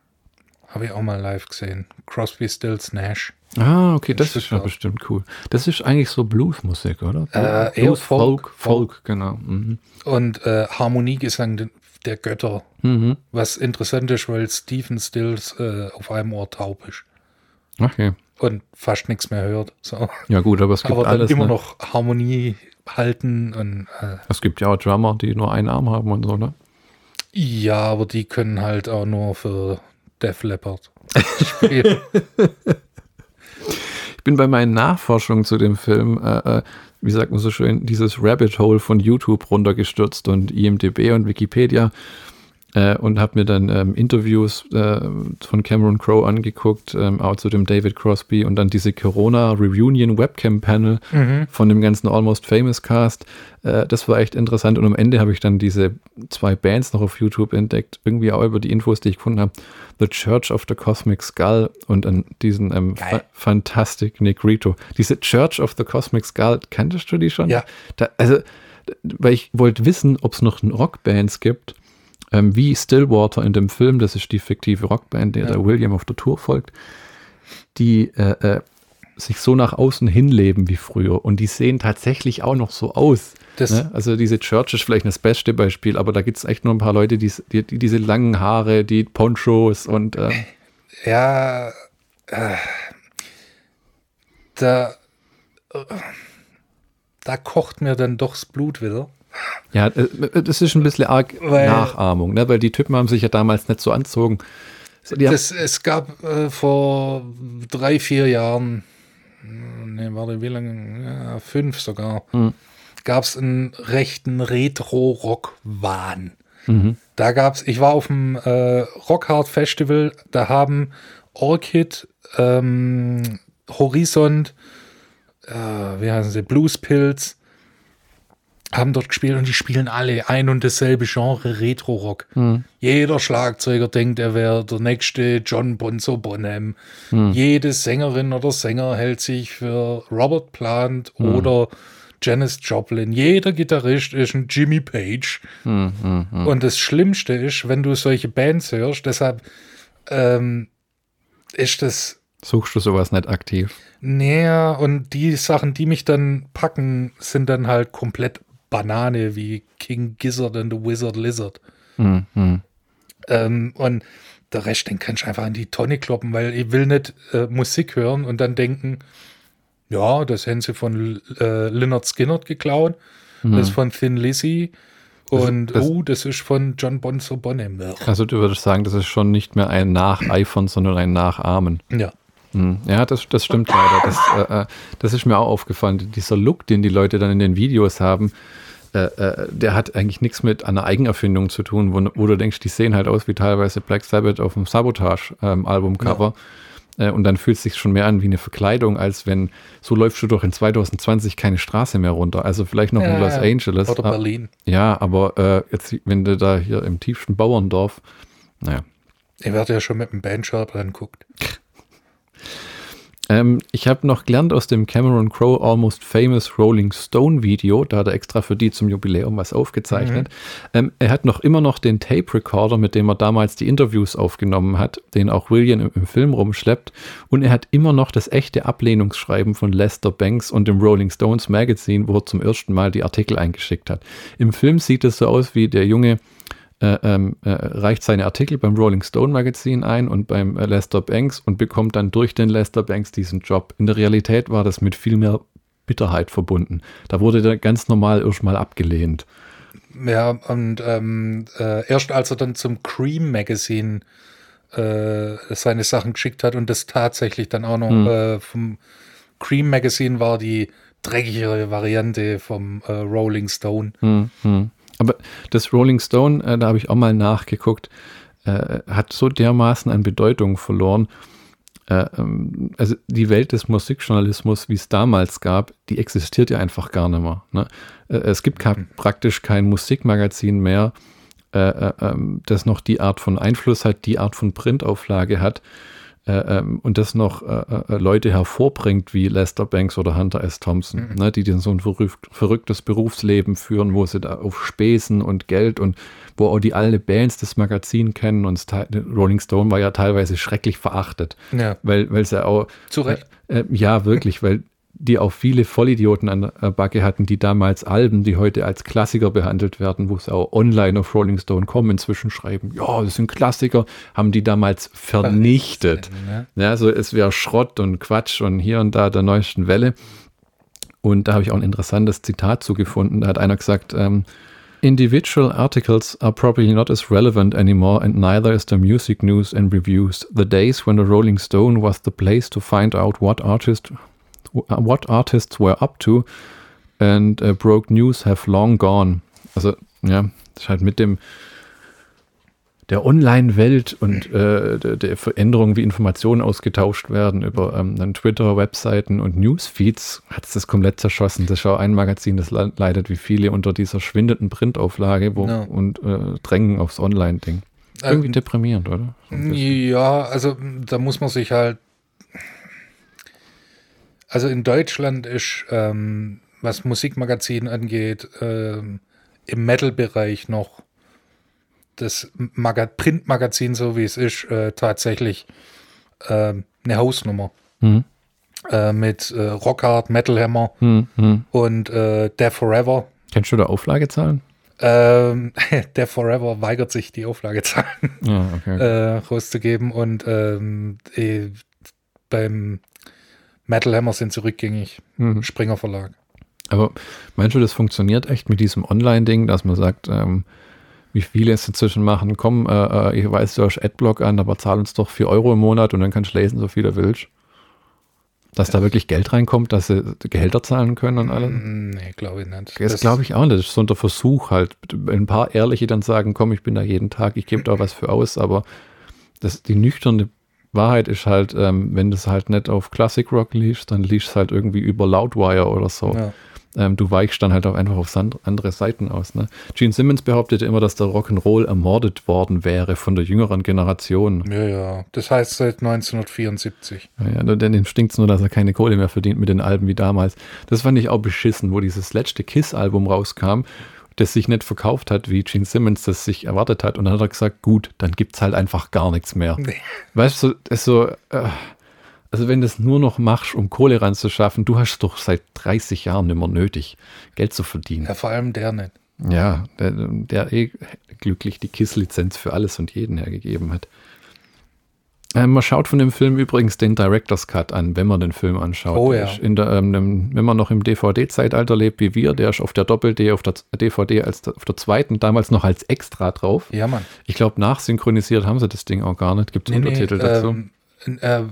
habe ich auch mal live gesehen. Crosby, Stills, Nash. Ah, okay, das Das ist ja bestimmt cool. Das ist eigentlich so Bluesmusik, oder? Äh, eher Blues, Folk, Folk, Folk, genau. Mhm. Und äh, Harmoniegesang de- der Götter. Mhm. Was interessant ist, weil Stephen Stills äh, auf einem Ohr taub ist Okay. Und fast nichts mehr hört. So. Ja gut, aber es gibt Aber dann alles. immer ne? noch Harmonie halten und äh, Es gibt ja auch Drummer, die nur einen Arm haben und so, ne? ja, aber die können halt auch nur für Def Leppard spielen. Ich bin bei meinen Nachforschungen zu dem Film, äh, äh, wie sagt man so schön, dieses Rabbit Hole von YouTube runtergestürzt und IMDB und Wikipedia äh, und habe mir dann ähm, Interviews äh, von Cameron Crowe angeguckt, ähm, auch zu dem David Crosby und dann diese Corona Reunion Webcam Panel mhm. von dem ganzen Almost Famous Cast. Äh, das war echt interessant und am Ende habe ich dann diese zwei Bands noch auf YouTube entdeckt, irgendwie auch über die Infos, die ich gefunden habe. The Church of the Cosmic Skull und an diesen ähm, fa Fantastic Negrito. Diese Church of the Cosmic Skull, kanntest du die schon? Ja. Da, also, weil ich wollte wissen, ob es noch Rockbands gibt, ähm, wie Stillwater in dem Film, das ist die fiktive Rockband, der Ja. der William auf der Tour folgt, die äh, äh, sich so nach außen hinleben wie früher. Und die sehen tatsächlich auch noch so aus. Das, Ne? Also diese Church ist vielleicht das beste Beispiel, aber da gibt es echt nur ein paar Leute, die, die, die diese langen Haare, die Ponchos und äh, Ja, äh, da, äh, da kocht mir dann doch das Blut wieder. Ja, äh, das ist ein bisschen arg Weil- Nachahmung, ne? weil die Typen haben sich ja damals nicht so anzogen. Das, es gab äh, vor drei, vier Jahren, ne, warte, wie lange? Ja, fünf sogar, Mhm. gab es einen rechten Retro-Rock-Wahn. mhm. Da gab's, ich war auf dem äh, Rockhard Festival, da haben Orchid, ähm, Horizont, äh, wie heißen sie, Blues Pills, haben dort gespielt und die spielen alle ein und dasselbe Genre Retro-Rock. Jeder Schlagzeuger denkt, er wäre der nächste John Bonzo Bonham. Jede Sängerin oder Sänger hält sich für Robert Plant oder Janis Joplin, jeder Gitarrist ist ein Jimmy Page. Hm, hm, hm. Und das Schlimmste ist, wenn du solche Bands hörst, deshalb ähm, ist das Suchst du sowas nicht aktiv? näher und die Sachen, die mich dann packen, sind dann halt komplett Banane wie King Gizzard and the Wizard Lizard. Hm, hm. Ähm, und der Rest, den kannst du einfach in die Tonne kloppen, weil ich will nicht äh, Musik hören und dann denken, ja, das haben sie von äh, Lynyrd Skynyrd geklaut, das ist von Thin Lizzy und das- oh, das ist von John Bonzo Bonham. Also du würdest sagen, das ist schon nicht mehr ein Nacheifern, sondern ein Nachahmen. Ja. Ja, das, das stimmt leider. Das, äh, äh, das ist mir auch aufgefallen. Dieser Look, den die Leute dann in den Videos haben, äh, äh, der hat eigentlich nichts mit einer Eigenerfindung zu tun, wo, wo du denkst, die sehen halt aus wie teilweise Black Sabbath auf dem Sabotage-Albumcover. Äh, und dann fühlt es sich schon mehr an wie eine Verkleidung, als wenn so läufst du doch in 2020 keine Straße mehr runter. Also vielleicht noch in Ja, Los ja. Angeles. oder Ah, Berlin. Ja, aber äh, jetzt, wenn du da hier im tiefsten Bauerndorf, naja. Ich werde ja schon mit dem Bandshirt anguckt. Ähm, ich habe noch gelernt aus dem Cameron Crowe Almost Famous Rolling Stone Video, da hat er extra für die zum Jubiläum was aufgezeichnet. Ähm, er hat noch immer noch den Tape Recorder, mit dem er damals die Interviews aufgenommen hat, den auch William im, im Film rumschleppt. Und er hat immer noch das echte Ablehnungsschreiben von Lester Banks und dem Rolling Stones Magazine, wo er zum ersten Mal die Artikel eingeschickt hat. Im Film sieht es so aus, wie der Junge äh, ähm, äh, reicht seine Artikel beim Rolling Stone Magazin ein und beim äh, Lester Banks und bekommt dann durch den Lester Banks diesen Job. In der Realität war das mit viel mehr Bitterheit verbunden. Da wurde der ganz normal erstmal abgelehnt. Ja, und ähm, äh, erst als er dann zum Cream Magazine äh, seine Sachen geschickt hat und das tatsächlich dann auch noch Hm. äh, vom Cream Magazine war die dreckigere Variante vom Rolling Stone. Hm, hm. Aber das Rolling Stone, äh, da habe ich auch mal nachgeguckt, äh, hat so dermaßen an Bedeutung verloren. Äh, ähm, also die Welt des Musikjournalismus, wie es damals gab, die existiert ja einfach gar nicht mehr. Ne? Äh, es gibt kein, praktisch kein Musikmagazin mehr, äh, äh, ähm, das noch die Art von Einfluss hat, die Art von Printauflage hat und das noch äh, äh, Leute hervorbringt wie Lester Banks oder Hunter S. Thompson, ne, die dann so ein verrückt, verrücktes Berufsleben führen, wo sie da auf Spesen und Geld und wo auch die alle Bands das Magazin kennen und Rolling Stone war ja teilweise schrecklich verachtet, Ja, weil weil ja auch zu Recht. äh, ja, wirklich, weil die auch viele Vollidioten an der Backe hatten, die damals Alben, die heute als Klassiker behandelt werden, wo es auch online auf Rolling Stone kommen, inzwischen schreiben, ja, das sind Klassiker, haben die damals vernichtet. Ne? Ja, so es wäre Schrott und Quatsch und hier und da der neuesten Welle. Und da habe ich auch ein interessantes Zitat zugefunden. Da hat einer gesagt, ähm, Individual articles are probably not as relevant anymore, and neither is the music news and reviews. The days when the Rolling Stone was the place to find out what artist, what artists were up to and uh, broke news have long gone. Also ja, das ist halt mit dem der Online-Welt und äh, der, der Veränderung, wie Informationen ausgetauscht werden über ähm, dann Twitter, Webseiten und Newsfeeds, hat es das komplett zerschossen. Das auch ein Magazin, das le- leidet wie viele unter dieser schwindenden Printauflage wo, Ja. und äh, drängen aufs Online-Ding. Irgendwie Ähm, deprimierend, oder? So. Ja, also da muss man sich halt. Also in Deutschland ist, ähm, was Musikmagazin angeht, ähm, im Metal-Bereich noch das Maga Printmagazin, so wie es ist, äh, tatsächlich ähm, eine Hausnummer. Hm, Äh, mit äh, Rockhard, Metal Hammer hm, hm. und äh, Death Forever. Kennst du da Auflagezahlen? Ähm, Death Forever weigert sich, die Auflagezahlen Ja, okay. äh, rauszugeben und ähm, eh, beim Metal Hammer sind sie rückgängig. Mhm. Springer Verlag. Aber meinst du, das funktioniert echt mit diesem Online-Ding, dass man sagt, ähm, wie viele es inzwischen machen, komm, äh, äh, ich weiß, du hast Adblock an, aber zahl uns doch 4 Euro im Monat und dann kannst du lesen, so viel du willst. Dass da wirklich Geld reinkommt, dass sie Gehälter zahlen können und alles. Mm, Nee, glaube ich nicht. Das glaube ich auch nicht. Das ist so der Versuch halt. Ein paar Ehrliche dann sagen, komm, ich bin da jeden Tag, ich gebe da was für aus, aber das, die nüchterne Wahrheit ist halt, ähm, wenn du es halt nicht auf Classic Rock liest, dann liest es halt irgendwie über Loudwire oder so. Ja. ähm, du weichst dann halt auch einfach auf andere Seiten aus. Ne? Gene Simmons behauptete immer, dass der Rock'n'Roll ermordet worden wäre von der jüngeren Generation. Ja, ja. Das heißt seit 1974. Ja, ja denn ihm stinkt es nur, dass er keine Kohle mehr verdient mit den Alben wie damals. Das fand ich auch beschissen, wo dieses letzte Kiss-Album rauskam das sich nicht verkauft hat, wie Gene Simmons das sich erwartet hat. Und dann hat er gesagt, gut, dann gibt es halt einfach gar nichts mehr. Nee. Weißt du, so, äh, also wenn du es nur noch machst, um Kohle ranzuschaffen, du hast doch seit 30 Jahren mehr nötig, Geld zu verdienen. Ja, vor allem der nicht. Ja, der, der eh glücklich die KISS-Lizenz für alles und jeden hergegeben hat. Äh, man schaut von dem Film übrigens den Director's Cut an, wenn man den Film anschaut. Oh ja. Der, ähm, wenn man noch im DVD-Zeitalter lebt wie wir, der ist auf der Doppel-D, auf der DVD als auf der zweiten, damals noch als Extra drauf. Ja, Mann. Ich glaube, nachsynchronisiert haben sie das Ding auch gar nicht. Gibt es nee, Untertitel nee, dazu? Ähm, äh,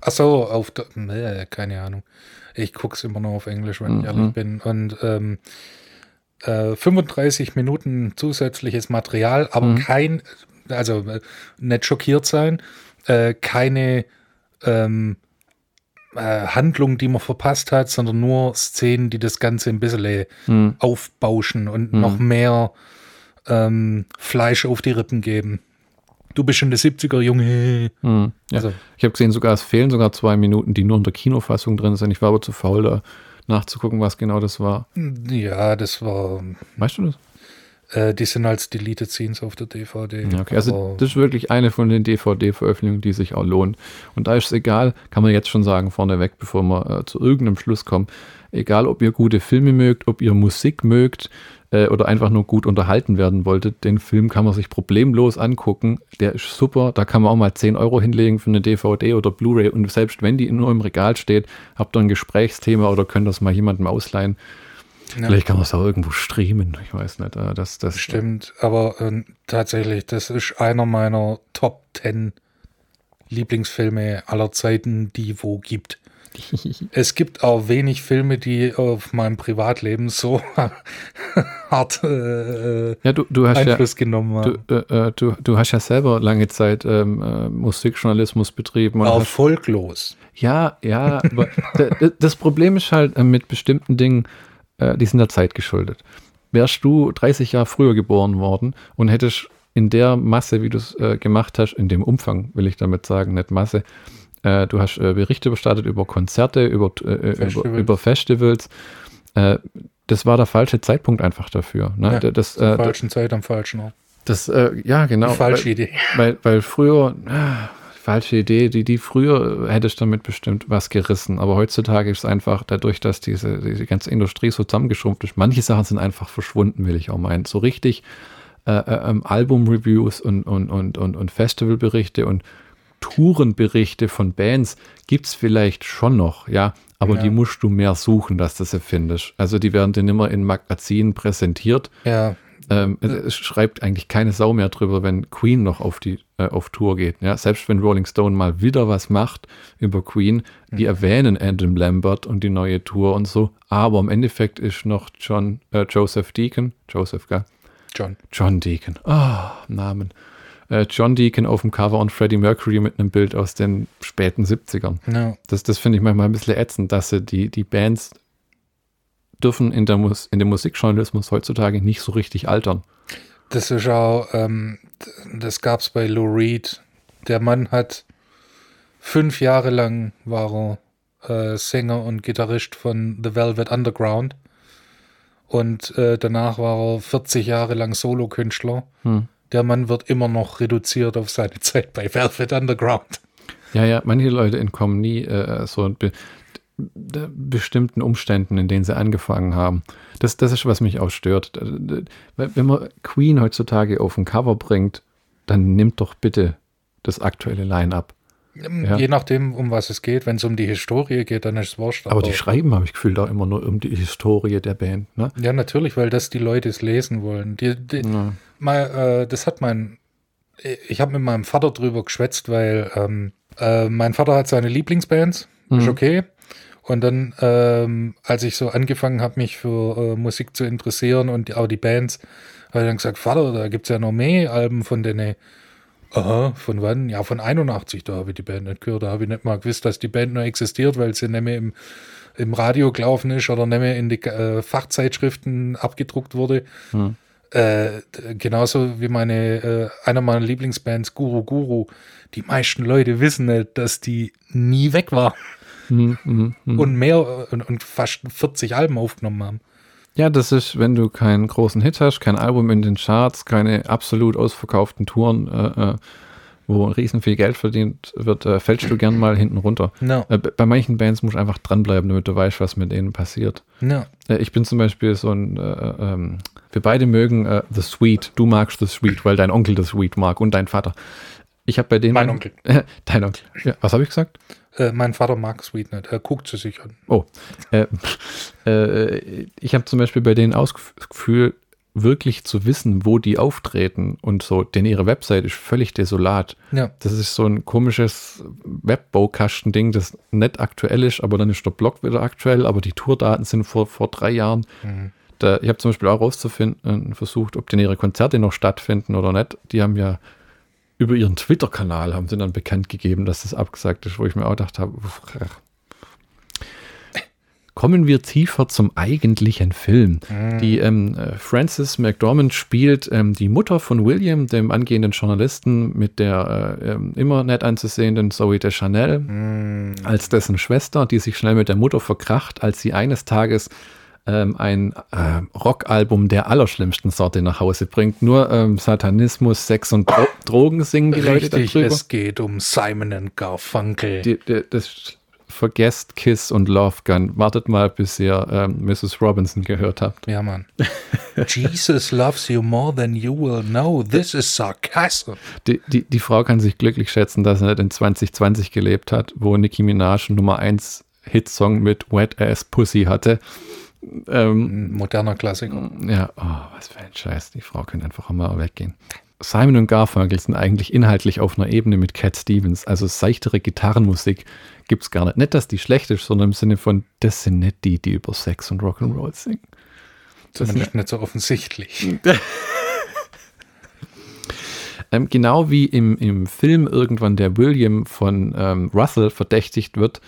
achso, auf der, nee, keine Ahnung. Ich gucke es immer nur auf Englisch, wenn mhm. ich ehrlich bin. Und ähm, äh, 35 Minuten zusätzliches Material, aber mhm. kein, also äh, nicht schockiert sein äh, keine ähm, äh, Handlung, die man verpasst hat, sondern nur Szenen, die das Ganze ein bisschen hm. aufbauschen und hm. noch mehr ähm, Fleisch auf die Rippen geben. Du bist schon der 70er Junge. Hm. Ja. Also. Ich habe gesehen, sogar es fehlen sogar zwei Minuten, die nur in der Kinofassung drin sind. Ich war aber zu faul, da nachzugucken, was genau das war. Ja, das war. Weißt du das? Äh, die sind als Deleted Scenes auf der DVD. Okay, also das ist wirklich eine von den DVD-Veröffentlichungen, die sich auch lohnt. Und da ist es egal, kann man jetzt schon sagen, vorneweg, bevor wir äh, zu irgendeinem Schluss kommen, egal ob ihr gute Filme mögt, ob ihr Musik mögt äh, oder einfach nur gut unterhalten werden wolltet, den Film kann man sich problemlos angucken. Der ist super, da kann man auch mal 10 Euro hinlegen für eine DVD oder Blu-ray und selbst wenn die nur im Regal steht, habt ihr ein Gesprächsthema oder könnt das mal jemandem ausleihen. Ja. Vielleicht kann man es auch irgendwo streamen, ich weiß nicht. Äh, das, das Stimmt, aber äh, tatsächlich, das ist einer meiner Top 10 Lieblingsfilme aller Zeiten, die wo gibt. es gibt auch wenig Filme, die auf meinem Privatleben so hart äh, ja, du, du hast Einfluss ja, genommen haben. Du, äh, äh, du, du, hast ja selber lange Zeit ähm, äh, Musikjournalismus betrieben. Erfolglos. Ja, ja, aber das Problem ist halt äh, mit bestimmten Dingen, äh, die sind der Zeit geschuldet. Wärst du 30 Jahre früher geboren worden und hättest in der Masse, wie du es äh, gemacht hast, in dem Umfang, will ich damit sagen, nicht Masse, äh, du hast äh, Berichte bestattet über Konzerte, über, äh, Festivals. über, über Festivals. Äh, das war der falsche Zeitpunkt einfach dafür. Ne? Ja, das, zur falschen Zeit am falschen Ort. Das, ja, genau. Die falsche weil, Idee. Weil, weil früher, ah, falsche Idee, die, die früher hätte ich damit bestimmt was gerissen. Aber heutzutage ist es einfach dadurch, dass diese, diese ganze Industrie so zusammengeschrumpft ist. Manche Sachen sind einfach verschwunden, will ich auch meinen. So richtig äh, äh, ähm, Album-Reviews und, und, und, und, und Festivalberichte und Tourenberichte von Bands gibt es vielleicht schon noch, ja. Aber ja. die musst du mehr suchen, dass du sie findest. Also die werden dann immer in Magazinen präsentiert. Ja. Ähm, es schreibt eigentlich keine Sau mehr drüber, wenn Queen noch auf die äh, auf Tour geht. Ja? Selbst wenn Rolling Stone mal wieder was macht über Queen, die mhm. erwähnen Adam Lambert und die neue Tour und so. Aber im Endeffekt ist noch John äh, Joseph Deacon, Joseph, gell? John. John Deacon. Ah, oh, Namen. Äh, John Deacon auf dem Cover und Freddie Mercury mit einem Bild aus den späten 70ern. No. Das, das finde ich manchmal ein bisschen ätzend, dass sie die, die Bands dürfen in, der Mus in dem Musikjournalismus heutzutage nicht so richtig altern. Das ist auch, ähm, das gab es bei Lou Reed. Der Mann hat fünf Jahre lang war er äh, Sänger und Gitarrist von The Velvet Underground. Und äh, danach war er 40 Jahre lang Solokünstler. Hm. Der Mann wird immer noch reduziert auf seine Zeit bei Velvet Underground. Ja, ja, manche Leute entkommen nie äh, so bestimmten Umständen, in denen sie angefangen haben. Das, das ist, was mich auch stört. Wenn man Queen heutzutage auf ein Cover bringt, dann nimmt doch bitte das aktuelle Line-up. Ja. Je nachdem, um was es geht. Wenn es um die Historie geht, dann ist es wurscht. Aber, aber die schreiben, habe ich Gefühl, da immer nur um die Historie der Band. Ne? Ja, natürlich, weil das die Leute es lesen wollen. Die, die, ja. mal, äh, das hat mein, ich habe mit meinem Vater drüber geschwätzt, weil ähm, äh, mein Vater hat seine Lieblingsbands. Mhm. Ist okay. Und dann, ähm, als ich so angefangen habe, mich für äh, Musik zu interessieren und auch die Bands, habe ich dann gesagt, Vater, da gibt es ja noch mehr Alben von denen. Aha, von wann? Ja, von 81, da habe ich die Band nicht gehört. Da habe ich nicht mal gewusst, dass die Band noch existiert, weil sie nicht mehr im, im Radio gelaufen ist oder nicht mehr in die äh, Fachzeitschriften abgedruckt wurde. Hm. Äh, genauso wie meine, äh, einer meiner Lieblingsbands, Guru Guru. Die meisten Leute wissen nicht, dass die nie weg war. Hm, hm, hm. Und mehr und, und fast 40 Alben aufgenommen haben. Ja, das ist, wenn du keinen großen Hit hast, kein Album in den Charts, keine absolut ausverkauften Touren, äh, äh, wo riesen viel Geld verdient wird, äh, fällst du gern mal hinten runter. No. Äh, bei manchen Bands musst du einfach dranbleiben, damit du weißt, was mit denen passiert. No. Äh, ich bin zum Beispiel so ein, äh, ähm, wir beide mögen The Sweet. Du magst The Sweet, weil dein Onkel The Sweet mag und dein Vater. Ich habe bei denen. Mein Onkel. dein Onkel. Ja, was habe ich gesagt? Äh, mein Vater mag Sweet nicht. Er guckt sie sich an. Oh. Äh, äh, ich habe zum Beispiel bei denen ausgefühlt, wirklich zu wissen, wo die auftreten und so, denn ihre Website ist völlig desolat. Ja. Das ist so ein komisches Webbaukasten-Ding, das nicht aktuell ist, aber dann ist der Blog wieder aktuell, aber die Tourdaten sind vor, vor drei Jahren. Mhm. Da, ich habe zum Beispiel auch rauszufinden, versucht, ob denn ihre Konzerte noch stattfinden oder nicht. Die haben ja über ihren Twitter-Kanal haben sie dann bekannt gegeben, dass das abgesagt ist, wo ich mir auch gedacht habe, Kommen wir tiefer zum eigentlichen Film. Mhm. Die ähm, Frances McDormand spielt ähm, die Mutter von William, dem angehenden Journalisten, mit der äh, ähm, immer nett anzusehenden Zoe de Chanel, mhm. als dessen Schwester, die sich schnell mit der Mutter verkracht, als sie eines Tages ähm, ein äh, Rockalbum der allerschlimmsten Sorte nach Hause bringt. Nur ähm, Satanismus, Sex und Dro Drogen singen die Richtig, Leute darüber. es geht um Simon Garfunkel. Die, die, das vergesst Kiss und Love Gun. Wartet mal, bis ihr ähm, Mrs. Robinson gehört habt. Ja, Mann. Jesus loves you more than you will know. This is sarcasm. Die, die, die Frau kann sich glücklich schätzen, dass er nicht in 2020 gelebt hat, wo Nicki Minaj Nummer 1 Hitsong mit Wet Ass Pussy hatte. Ähm, Moderner Klassiker. Ja, oh, was für ein Scheiß. Die Frau könnte einfach mal weggehen. Simon und Garfunkel sind eigentlich inhaltlich auf einer Ebene mit Cat Stevens. Also seichtere Gitarrenmusik gibt es gar nicht. Nicht, dass die schlecht ist, sondern im Sinne von, das sind nicht die, die über Sex und Rock'n'Roll singen. Das ist nicht so offensichtlich. ähm, genau wie im, im Film irgendwann der William von ähm, Russell verdächtigt wird,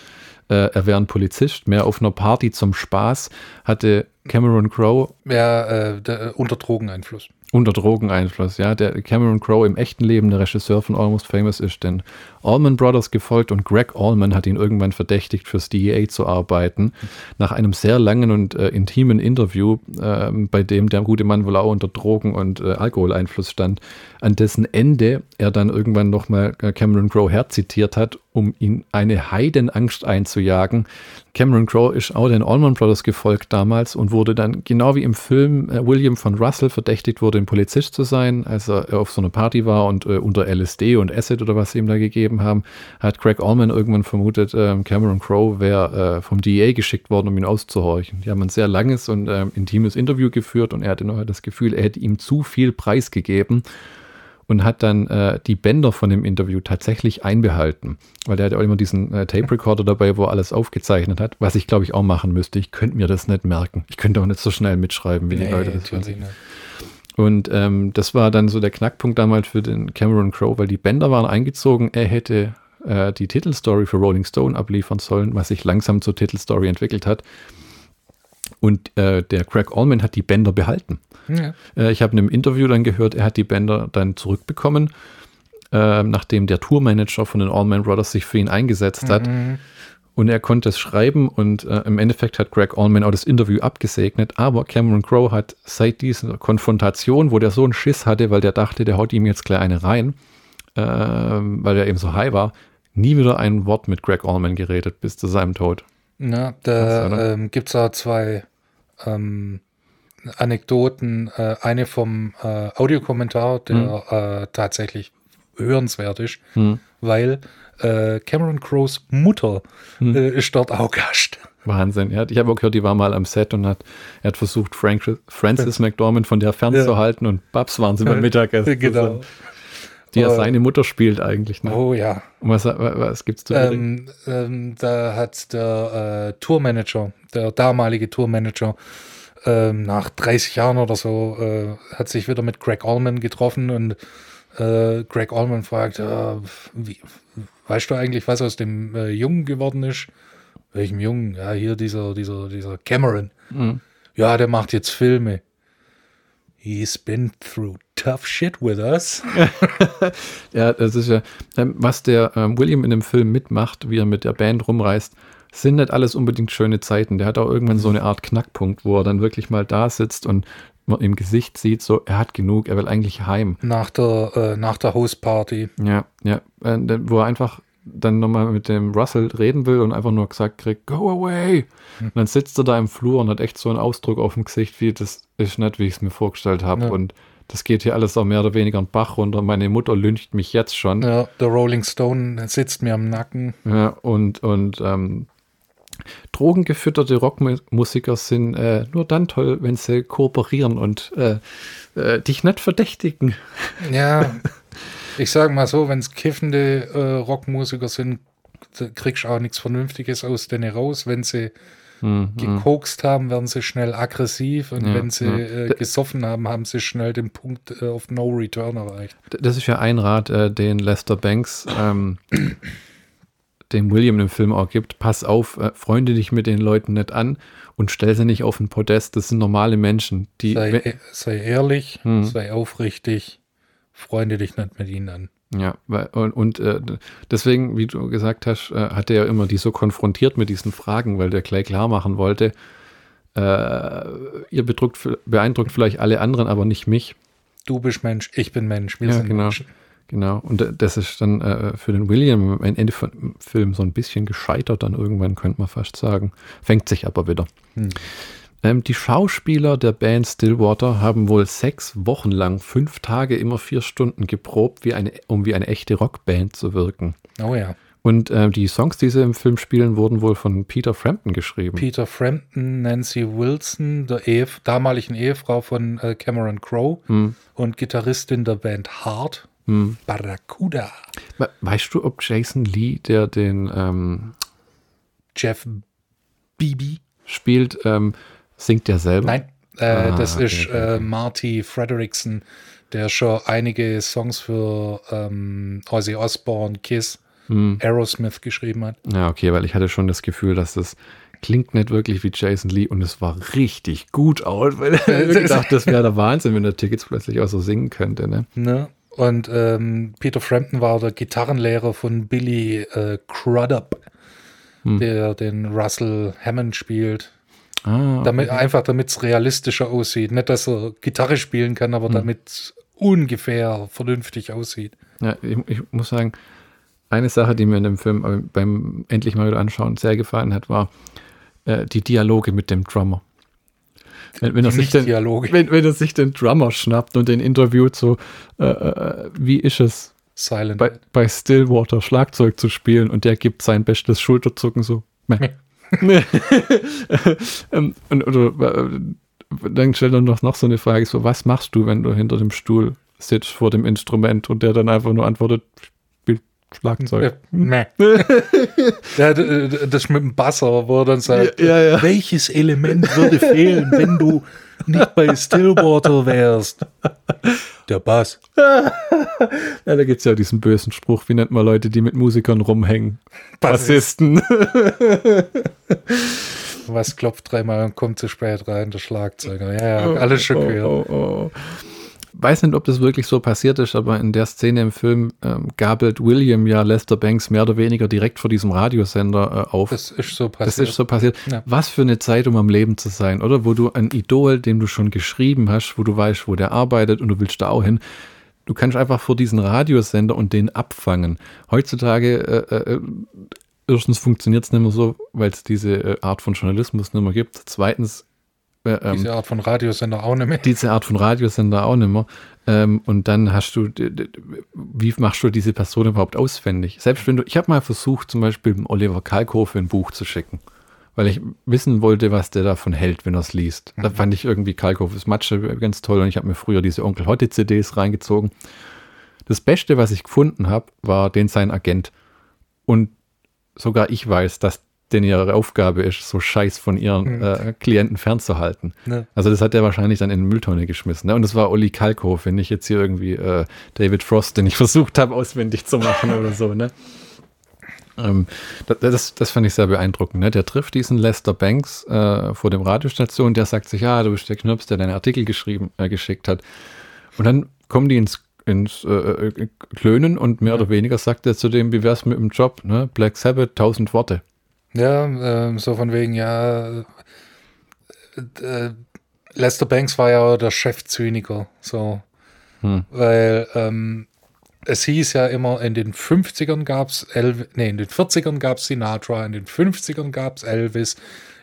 äh, er wäre ein Polizist, mehr auf einer Party zum Spaß, hatte Cameron Crowe. Ja, äh, der, unter Drogeneinfluss. Unter Drogeneinfluss, ja. Der Cameron Crowe im echten Leben der Regisseur von Almost Famous ist den Allman Brothers gefolgt und Greg Allman hat ihn irgendwann verdächtigt, fürs DEA zu arbeiten. Nach einem sehr langen und äh, intimen Interview, äh, bei dem der gute Mann wohl auch unter Drogen- und äh, Alkoholeinfluss stand, an dessen Ende er dann irgendwann nochmal äh, Cameron Crowe herzitiert hat, um ihn eine Heidenangst einzujagen. Cameron Crowe ist auch den Allman Brothers gefolgt damals und wurde dann, genau wie im Film äh, William von Russell, verdächtigt wurde, ein Polizist zu sein, als er auf so einer Party war und äh, unter LSD und Acid oder was ihm da gegeben haben, hat Craig Allman irgendwann vermutet, äh, Cameron Crowe wäre äh, vom DEA geschickt worden, um ihn auszuhorchen. Die haben ein sehr langes und ähm, intimes Interview geführt und er hatte noch das Gefühl, er hätte ihm zu viel preisgegeben und hat dann äh, die Bänder von dem Interview tatsächlich einbehalten, weil der hat ja auch immer diesen äh, Tape Recorder dabei, wo er alles aufgezeichnet hat, was ich glaube ich auch machen müsste. Ich könnte mir das nicht merken. Ich könnte auch nicht so schnell mitschreiben, wie nee, die Leute das tun. Und ähm, das war dann so der Knackpunkt damals für den Cameron Crowe, weil die Bänder waren eingezogen. Er hätte äh, die Titelstory für Rolling Stone abliefern sollen, was sich langsam zur Titelstory entwickelt hat. Und äh, der Craig Allman hat die Bänder behalten. Ja. Äh, ich habe in einem Interview dann gehört, er hat die Bänder dann zurückbekommen, äh, nachdem der Tourmanager von den Allman Brothers sich für ihn eingesetzt hat. Mhm. Und er konnte es schreiben und äh, im Endeffekt hat Greg Allman auch das Interview abgesegnet. Aber Cameron Crowe hat seit dieser Konfrontation, wo der so einen Schiss hatte, weil der dachte, der haut ihm jetzt gleich eine rein, ähm, weil er eben so high war, nie wieder ein Wort mit Greg Allman geredet bis zu seinem Tod. Na, da ähm, gibt es da zwei ähm, Anekdoten. Äh, eine vom äh, Audiokommentar, der hm. äh, tatsächlich hörenswert ist, hm. weil äh, Cameron Crowes Mutter hm. Äh, ist dort auch Gast. Wahnsinn. Ja, ich habe auch gehört, die war mal am Set und hat, er hat versucht, Frank, Francis McDormand von der fernzuhalten ja. und Babs waren sie beim Mittagessen. Genau. Die ja seine Mutter spielt eigentlich. Ne? Oh ja. Und was, was gibt's zu ähm, ähm, Da hat der äh, Tourmanager, der damalige Tourmanager, ähm, nach 30 Jahren oder so, äh, hat sich wieder mit Greg Allman getroffen und äh, Greg Allman fragt, äh, wie, weißt du eigentlich, was aus dem äh, Jungen geworden ist? Welchem Jungen? Ja, hier dieser, dieser, dieser Cameron. Mhm. Ja, der macht jetzt Filme. He's been through tough shit with us. Ja, das ist ja, ähm, was der ähm, William in dem Film mitmacht, wie er mit der Band rumreist, sind nicht alles unbedingt schöne Zeiten. Der hat auch irgendwann so eine Art Knackpunkt, wo er dann wirklich mal da sitzt und im Gesicht sieht, so, er hat genug, er will eigentlich heim. Nach der, äh, nach der Hostparty. Ja, ja, äh, wo er einfach dann nochmal mit dem Russell reden will und einfach nur gesagt kriegt, go away. Und dann sitzt er da im Flur und hat echt so einen Ausdruck auf dem Gesicht, wie das ist nicht, wie ich es mir vorgestellt habe. Ja. Und das geht hier alles auch mehr oder weniger einen Bach runter. Meine Mutter lyncht mich jetzt schon. Ja, der Rolling Stone sitzt mir am Nacken. Ja, und und ähm, drogengefütterte Rockmusiker sind äh, nur dann toll, wenn sie kooperieren und äh, äh, dich nicht verdächtigen. Ja, ich sag mal so, wenn es kiffende äh, Rockmusiker sind, kriegst du auch nichts Vernünftiges aus denen raus. Wenn sie gekokst haben, werden sie schnell aggressiv und Ja, wenn sie ja. äh, gesoffen haben, haben sie schnell den Punkt äh, auf No Return erreicht. Das ist ja ein Rat, den Lester Banks ähm, dem William im Film auch gibt. Pass auf, äh, freunde dich mit den Leuten nicht an und stell sie nicht auf ein Podest. Das sind normale Menschen, die. Sei, e- sei ehrlich, Hm. sei aufrichtig, freunde dich nicht mit ihnen an. Ja, weil, und, und äh, deswegen, wie du gesagt hast, äh, hat er ja immer die so konfrontiert mit diesen Fragen, weil der gleich klar machen wollte, äh, ihr bedruckt, beeindruckt vielleicht alle anderen, aber nicht mich. Du bist Mensch, ich bin Mensch, wir Ja, sind genau. Menschen. Genau. Und äh, das ist dann äh, für den William am Ende vom Film so ein bisschen gescheitert, dann irgendwann könnte man fast sagen. Fängt sich aber wieder. Hm. Ähm, die Schauspieler der Band Stillwater haben wohl sechs Wochen lang, fünf Tage, immer vier Stunden geprobt, wie eine, um wie eine echte Rockband zu wirken. Oh ja. Und äh, die Songs, die sie im Film spielen, wurden wohl von Peter Frampton geschrieben. Peter Frampton, Nancy Wilson, der Ehef damaligen Ehefrau von äh, Cameron Crowe Hm. und Gitarristin der Band Heart, Hm. Barracuda. We- Weißt du, ob Jason Lee, der den ähm, Jeff Beebe. spielt, ähm, singt der selber? Nein, äh, Ah, das okay, ist okay, Äh, Marty Frederickson, der schon einige Songs für ähm, Ozzy Osbourne, Kiss, Hm. Aerosmith geschrieben hat. Ja, okay, weil ich hatte schon das Gefühl, dass das klingt nicht wirklich wie Jason Lee und es war richtig gut aus, weil ich gedacht, das wäre der Wahnsinn, wenn der Tickets plötzlich auch so singen könnte. Ne? Ne? Und ähm, Peter Frampton war der Gitarrenlehrer von Billy äh, Crudup, Hm. der den Russell Hammond spielt. Ah, Damit, Einfach damit es realistischer aussieht. Nicht, dass er Gitarre spielen kann, Hm. aber damit es ungefähr vernünftig aussieht. ja, ich, ich muss sagen, eine Sache, die mir in dem Film äh, beim endlich mal wieder anschauen sehr gefallen hat, war äh, die Dialoge mit dem Drummer. Wenn, wenn, er sich den, wenn, wenn er sich den Drummer schnappt und den interviewt, so, äh, äh, wie ist es, Silent. bei, bei Stillwater Schlagzeug zu spielen und der gibt sein bestes Schulterzucken so. Meh. Ähm, und, oder, äh, dann stellt er noch, noch so eine Frage, so, was machst du, wenn du hinter dem Stuhl sitzt vor dem Instrument und der dann einfach nur antwortet, Schlagzeug. Ja, d- d- das mit dem Basser, wo er dann sagt, Ja, ja. welches Element würde fehlen, wenn du nicht bei Stillwater wärst? Der Bass. Ja, da gibt es ja diesen bösen Spruch, wie nennt man Leute, die mit Musikern rumhängen? Bassisten. Was klopft dreimal und kommt zu spät rein, der Schlagzeuger. Ja, ja, alles schon gehört. Oh, oh, oh. Weiß nicht, ob das wirklich so passiert ist, aber in der Szene im Film ähm, gabelt William ja Lester Banks mehr oder weniger direkt vor diesem Radiosender äh, auf. Das ist so Das passiert. ist so passiert. Ja. Was für eine Zeit, um am Leben zu sein, oder? Wo du ein Idol, dem du schon geschrieben hast, wo du weißt, wo der arbeitet und du willst da auch hin. Du kannst einfach vor diesen Radiosender und den abfangen. Heutzutage, äh, äh, erstens funktioniert es nicht mehr so, weil es diese äh, Art von Journalismus nicht mehr gibt. Zweitens, äh, ähm, Diese Art von Radiosender auch nicht mehr. diese Art von Radiosender auch nicht mehr. Ähm, und dann hast du, wie machst du diese Person überhaupt auswendig? Selbst wenn du, ich habe mal versucht, zum Beispiel Oliver Kalkofe ein Buch zu schicken, weil ich wissen wollte, was der davon hält, wenn er es liest. Da fand ich irgendwie Kalkofes Matsche ganz toll und ich habe mir früher diese Onkel Hotte CDs reingezogen. Das Beste, was ich gefunden habe, war den sein Agent. Und sogar ich weiß, dass denen ihre Aufgabe ist, so Scheiß von ihren äh, Klienten fernzuhalten. Ne. Also das hat er wahrscheinlich dann in den Mülltonne geschmissen. Ne? Und das war Uli Kalkow, wenn ich jetzt hier irgendwie äh, David Frost, den ich versucht habe, auswendig zu machen oder so. Ne? Ähm, das, das, das fand ich sehr beeindruckend. Ne? Der trifft diesen Lester Banks äh, vor dem Radiostation, der sagt sich, ja, du bist der Knirps, der deinen Artikel geschrieben, äh, geschickt hat. Und dann kommen die ins, ins äh, äh, Klönen und mehr oder weniger sagt er zu dem, wie wär's mit dem Job? Ne? Black Sabbath, tausend Worte. Ja, ähm, so von wegen, ja, äh, äh, Lester Banks war ja der Chefzyniker, so. Hm. Weil ähm, es hieß ja immer, in den 50ern gab es Elvis, nee, in den 40ern gab es Sinatra, in den 50ern gab es Elvis,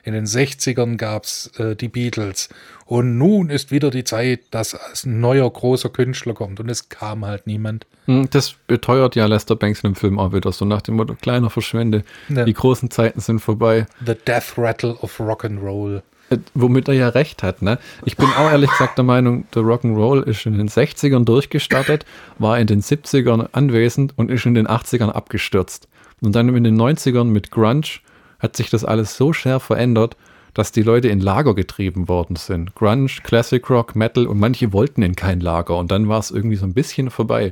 in den 60ern gab es äh, die Beatles. Und nun ist wieder die Zeit, dass ein neuer großer Künstler kommt. Und es kam halt niemand. Hm, Das beteuert ja Lester Banks in dem Film auch wieder, so nach dem Motto, kleiner verschwende, Ja. die großen Zeiten sind vorbei. The Death Rattle of Rock'n'Roll. Äh, Womit er ja recht hat, ne? Ich bin auch ehrlich gesagt der Meinung, der Rock'n'Roll ist in den 60ern durchgestartet, war in den 70ern anwesend und ist in den 80ern abgestürzt. Und dann in den 90ern mit Grunge hat sich das alles so schwer verändert, dass die Leute in Lager getrieben worden sind. Grunge, Classic Rock, Metal und manche wollten in kein Lager und dann war es irgendwie so ein bisschen vorbei.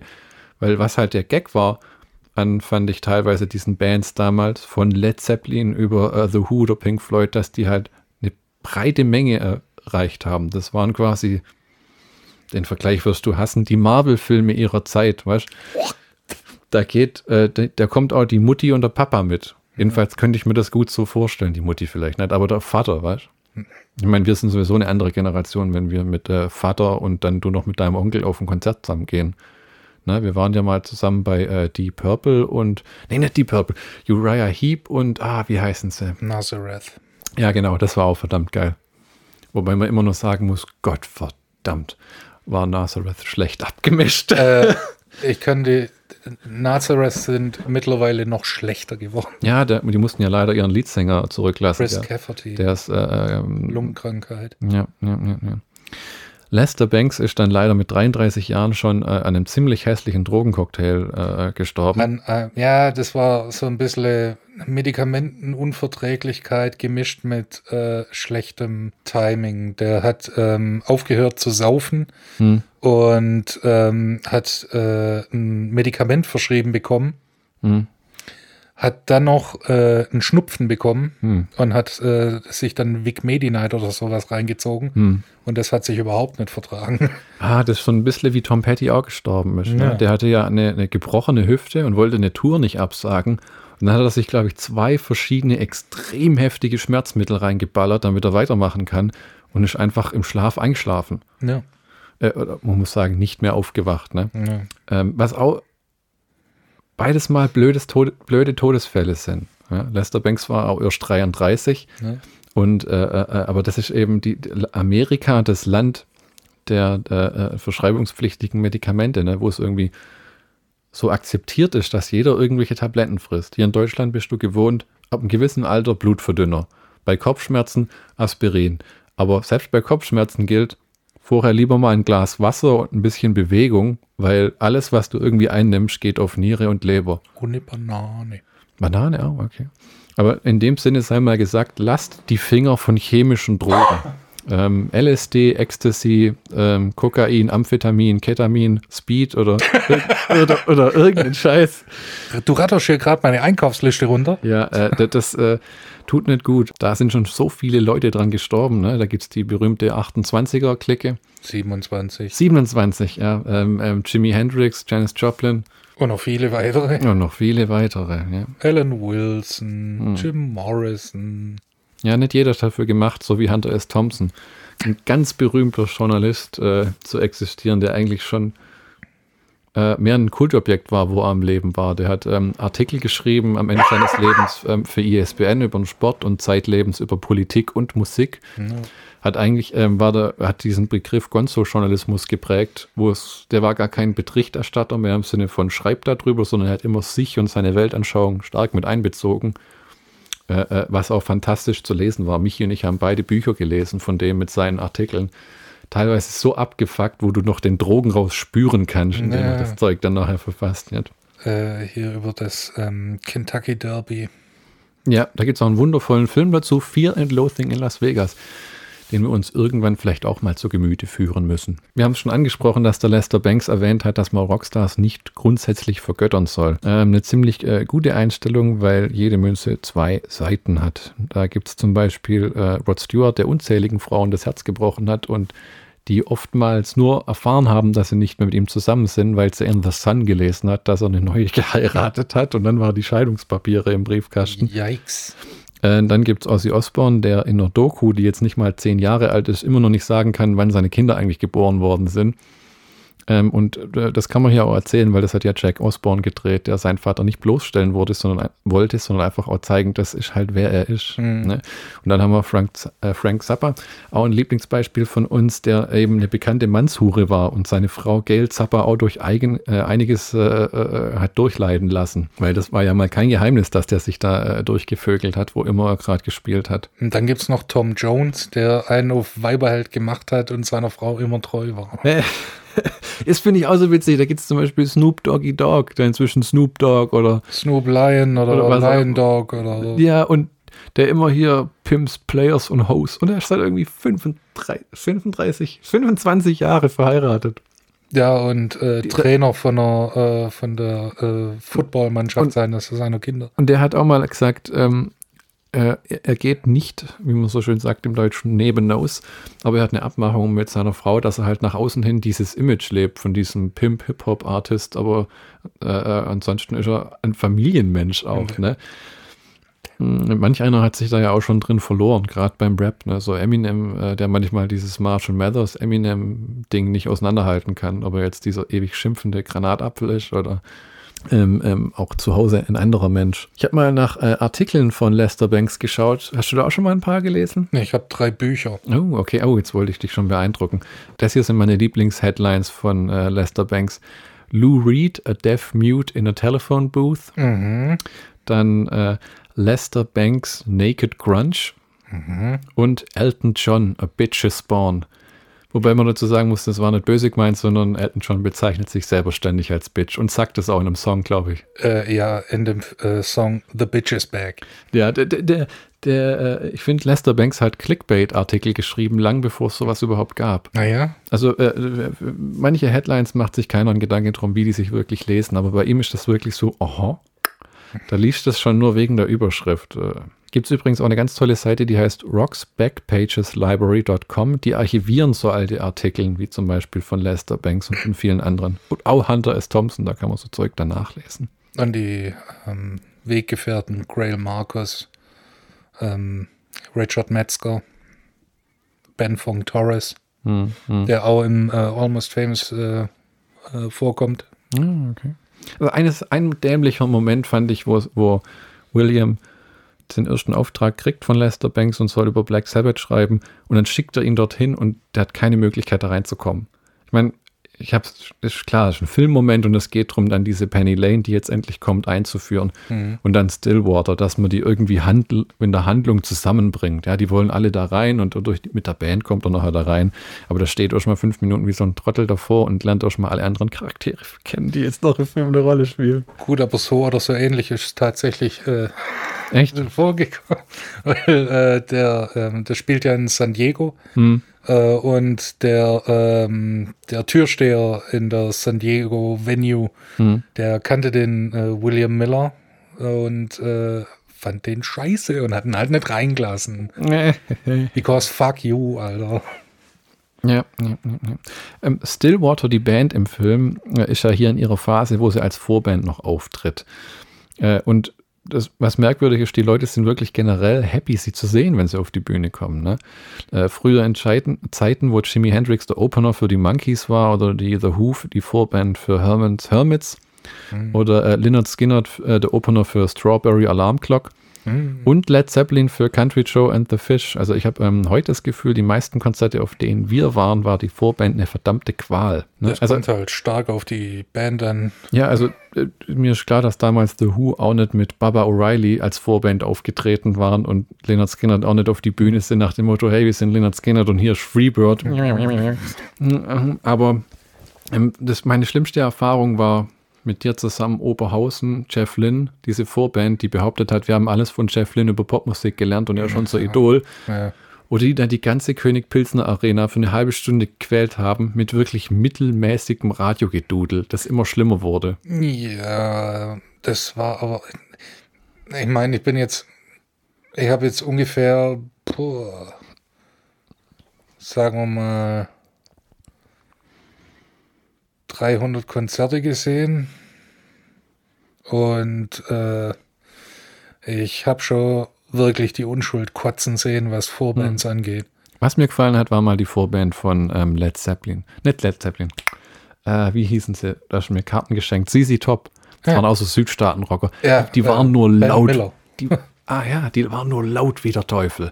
Weil was halt der Gag war, an fand ich teilweise diesen Bands damals, von Led Zeppelin über äh, The Who oder Pink Floyd, dass die halt eine breite Menge erreicht haben. Das waren quasi, den Vergleich wirst du hassen, die Marvel-Filme ihrer Zeit, weißt Da geht, äh, da, da kommt auch die Mutti und der Papa mit. Jedenfalls könnte ich mir das gut so vorstellen, die Mutti vielleicht nicht, aber der Vater, weißt Ich meine, wir sind sowieso eine andere Generation, wenn wir mit äh, Vater und dann du noch mit deinem Onkel auf ein Konzert zusammen gehen. Ne, wir waren ja mal zusammen bei äh, Deep Purple und, nee, nicht Deep Purple, Uriah Heep und, ah, wie heißen sie? Nazareth. Ja, genau, das war auch verdammt geil. Wobei man immer noch sagen muss, Gott verdammt, war Nazareth schlecht abgemischt. äh, ich kann die Nazareth sind mittlerweile noch schlechter geworden. ja, der, die mussten ja leider ihren Leadsänger zurücklassen. Chris Der, Cafferty, der ist, äh, ähm, Lungenkrankheit. ja, ja, ja, ja. Lester Banks ist dann leider mit 33 Jahren schon äh, an einem ziemlich hässlichen Drogencocktail äh, gestorben. Man, äh, ja, das war so ein bisschen Medikamentenunverträglichkeit gemischt mit äh, schlechtem Timing. Der hat ähm, aufgehört zu saufen Hm. und ähm, hat äh, ein Medikament verschrieben bekommen, Hm. Hat dann noch äh, einen Schnupfen bekommen Hm. und hat äh, sich dann Vic Medi-Night oder sowas reingezogen. Hm. Und das hat sich überhaupt nicht vertragen. Ah, das ist so ein bisschen wie Tom Petty auch gestorben ist. Ne? Ja. Der hatte ja eine, eine gebrochene Hüfte und wollte eine Tour nicht absagen. Und dann hat er sich, glaube ich, zwei verschiedene extrem heftige Schmerzmittel reingeballert, damit er weitermachen kann. Und ist einfach im Schlaf eingeschlafen. ja. Äh, man muss sagen, nicht mehr aufgewacht. Ne? ja. Ähm, was auch beides mal blödes Tod blöde Todesfälle sind. Ja? Lester Banks war auch erst 33. Ja. Und äh, äh, aber das ist eben die, die Amerika, das Land der, der äh, verschreibungspflichtigen Medikamente, ne, wo es irgendwie so akzeptiert ist, dass jeder irgendwelche Tabletten frisst. Hier in Deutschland bist du gewohnt, ab einem gewissen Alter Blutverdünner. Bei Kopfschmerzen Aspirin. Aber selbst bei Kopfschmerzen gilt, vorher lieber mal ein Glas Wasser und ein bisschen Bewegung, weil alles, was du irgendwie einnimmst, geht auf Niere und Leber. Ohne Banane. Banane auch, okay. Aber in dem Sinne sei mal gesagt, lasst die Finger von chemischen Drogen. Ähm, LSD, Ecstasy, ähm, Kokain, Amphetamin, Ketamin, Speed oder, oder, oder irgendein Scheiß. Du ratterst hier gerade meine Einkaufsliste runter. Ja, äh, das, das äh, tut nicht gut. Da sind schon so viele Leute dran gestorben. Ne? Da gibt es die berühmte 28er-Clique. 27. 27, ja. Ähm, ähm, Jimi Hendrix, Janis Joplin Und noch viele weitere. und noch viele weitere. Ja. Alan Wilson, Hm. Jim Morrison. Ja, nicht jeder ist dafür gemacht, so wie Hunter S. Thompson. Ein ganz berühmter Journalist äh, zu existieren, der eigentlich schon äh, mehr ein Kultobjekt war, wo er am Leben war. Der hat ähm, Artikel geschrieben am Ende seines Lebens ähm, für ISBN über den Sport und zeitlebens über Politik und Musik. Hat eigentlich, ähm, war der, hat diesen Begriff Gonzo-Journalismus geprägt, wo es, der war gar kein Berichterstatter mehr im Sinne von schreibt darüber, sondern er hat immer sich und seine Weltanschauung stark mit einbezogen äh, äh, was auch fantastisch zu lesen war. Michi und ich haben beide Bücher gelesen von dem mit seinen Artikeln. Teilweise so abgefuckt, wo du noch den Drogen raus spüren kannst, indem Ja. er das Zeug dann nachher verfasst hat. Äh, hier über das ähm, Kentucky Derby. Ja, da gibt es auch einen wundervollen Film dazu, Fear and Loathing in Las Vegas, den wir uns irgendwann vielleicht auch mal zu Gemüte führen müssen. Wir haben es schon angesprochen, dass der Lester Banks erwähnt hat, dass man Rockstars nicht grundsätzlich vergöttern soll. Ähm, eine ziemlich äh, gute Einstellung, weil jede Münze zwei Seiten hat. Da gibt es zum Beispiel äh, Rod Stewart, der unzähligen Frauen das Herz gebrochen hat und die oftmals nur erfahren haben, dass sie nicht mehr mit ihm zusammen sind, weil sie in The Sun gelesen hat, dass er eine neue geheiratet hat und dann waren die Scheidungspapiere im Briefkasten. Yikes. Äh, dann gibt es Ozzy Osbourne, der in einer Doku, die jetzt nicht mal zehn Jahre alt ist, immer noch nicht sagen kann, wann seine Kinder eigentlich geboren worden sind. Ähm, und äh, das kann man hier auch erzählen, weil das hat ja Jack Osborne gedreht, der seinen Vater nicht bloßstellen wollte, sondern, wollte, sondern einfach auch zeigen, das ist halt, wer er ist. Mhm. Ne? Und dann haben wir Frank, äh, Frank Zappa, auch ein Lieblingsbeispiel von uns, der eben eine bekannte Mannshure war und seine Frau Gail Zappa auch durch eigen, äh, einiges äh, äh, hat durchleiden lassen. Weil das war ja mal kein Geheimnis, dass der sich da äh, durchgevögelt hat, wo immer er gerade gespielt hat. Und dann gibt es noch Tom Jones, der einen auf Weiberheld gemacht hat und seiner Frau immer treu war. Das finde ich auch so witzig. Da gibt es zum Beispiel Snoop Doggy Dog, der inzwischen Snoop Dogg oder Snoop Lion oder, oder Lion Dog oder so. Ja, und der immer hier Pimps, Players und Hosts. Und er ist seit irgendwie 35, 35 25 Jahre verheiratet. Ja, und äh, Trainer von, einer, äh, von der äh, Footballmannschaft seiner Kinder. Und der hat auch mal gesagt, ähm, äh, er geht nicht, wie man so schön sagt im Deutschen, neben Nose, aber er hat eine Abmachung mit seiner Frau, dass er halt nach außen hin dieses Image lebt von diesem Pimp-Hip-Hop-Artist, aber äh, äh ansonsten ist er ein Familienmensch auch, okay. ne? Hm, manch einer hat sich da ja auch schon drin verloren, gerade beim Rap, ne? So Eminem, äh, der manchmal dieses Marshall Mathers Eminem-Ding nicht auseinanderhalten kann, ob er jetzt dieser ewig schimpfende Granatapfel ist oder ähm, ähm, auch zu Hause ein anderer Mensch. Ich habe mal nach äh, Artikeln von Lester Banks geschaut. Hast du da auch schon mal ein paar gelesen? Nee, ich habe drei Bücher. Oh, okay. Oh, jetzt wollte ich dich schon beeindrucken. Das hier sind meine Lieblings-Headlines von äh, Lester Banks. Lou Reed, a deaf mute in a telephone booth. Mhm. Dann äh, Lester Banks, Naked Grunge. Mhm. Und Elton John, a bitch's spawn. Wobei man dazu sagen muss, das war nicht böse gemeint, sondern Elton John bezeichnet sich selber ständig als Bitch und sagt das auch in einem Song, glaube ich. Äh, ja, in dem äh, Song The Bitch is Back. Ja, der, der, der äh, ich finde, Lester Banks hat Clickbait-Artikel geschrieben, lang bevor es sowas überhaupt gab. Naja. Also äh, manche Headlines macht sich keiner einen Gedanken drum, wie die sich wirklich lesen, aber bei ihm ist das wirklich so, aha, da liest das schon nur wegen der Überschrift. Gibt es übrigens auch eine ganz tolle Seite, die heißt rocksbackpageslibrary.com. Die archivieren so alte Artikel, wie zum Beispiel von Lester Banks und von vielen anderen. Und auch Hunter S. Thompson, da kann man so Zeug dann nachlesen. Dann die ähm, Weggefährten Grail Marcus, ähm, Richard Metzger, Ben Fong Torres, hm, hm. der auch im äh, Almost Famous äh, äh, vorkommt. Ah, okay. Also eines, ein dämlicher Moment fand ich, wo, wo William den ersten Auftrag kriegt von Lester Banks und soll über Black Sabbath schreiben und dann schickt er ihn dorthin und der hat keine Möglichkeit da reinzukommen. Ich meine, ich habe ist klar, es ist ein Filmmoment und es geht darum, dann diese Penny Lane, die jetzt endlich kommt, einzuführen mhm. und dann Stillwater, dass man die irgendwie handl in der Handlung zusammenbringt. Ja, die wollen alle da rein und durch, mit der Band kommt er nachher da rein, aber da steht euch mal fünf Minuten wie so ein Trottel davor und lernt euch mal alle anderen Charaktere kennen, die jetzt noch im Film eine Rolle spielen. Gut, aber so oder so ähnlich ist tatsächlich äh, Echt? vorgekommen, weil äh, der, äh, der spielt ja in San Diego. Mhm äh, und der, ähm, der Türsteher in der San Diego Venue, mhm. der kannte den äh, William Miller und äh, fand den scheiße und hat ihn halt nicht reingelassen. Because fuck you, Alter. Ja, ja, ja, ja. Ähm, Stillwater, die Band im Film, äh, ist ja hier in ihrer Phase, wo sie als Vorband noch auftritt. Äh, und das, was merkwürdig ist, die Leute sind wirklich generell happy, sie zu sehen, wenn sie auf die Bühne kommen. Ne? Äh, früher in Zeiten, wo Jimi Hendrix der Opener für die Monkeys war oder die The Who, die Vorband für Hermans Hermits mhm. oder äh, Lynyrd Skynyrd, äh, der Opener für Strawberry Alarm Clock, Mhm. Und Led Zeppelin für Country Joe and the Fish. Also ich habe ähm, heute das Gefühl, die meisten Konzerte, auf denen wir waren, war die Vorband eine verdammte Qual. Ne? Das also, kommt halt stark auf die Band an. Ja, also äh, mir ist klar, dass damals The Who auch nicht mit Baba O'Reilly als Vorband aufgetreten waren und Leonard Skinner auch nicht auf die Bühne sind nach dem Motto, hey, wir sind Leonard Skinner und hier ist Freebird. Aber ähm, das, meine schlimmste Erfahrung war mit dir zusammen Oberhausen, Jeff Lynn, diese Vorband, die behauptet hat, wir haben alles von Jeff Lynn über Popmusik gelernt und er ist schon so Idol. Ja. Oder die dann die ganze König Pilsner Arena für eine halbe Stunde gequält haben mit wirklich mittelmäßigem Radiogedudel, das immer schlimmer wurde. Ja, das war aber. Ich meine, ich bin jetzt. Ich habe jetzt ungefähr. Puh, sagen wir mal. 300 Konzerte gesehen. Und äh, ich habe schon wirklich die Unschuld kotzen sehen, was Vorbands angeht. Was mir gefallen hat, war mal die Vorband von ähm, Led Zeppelin. Nicht Led Zeppelin. Äh, wie hießen sie? Da hast du mir Karten geschenkt. ZZ Top. Das Ja. waren auch so Südstaaten-Rocker. Ja, die waren äh, nur laut. Die, ah ja, die waren nur laut wie der Teufel.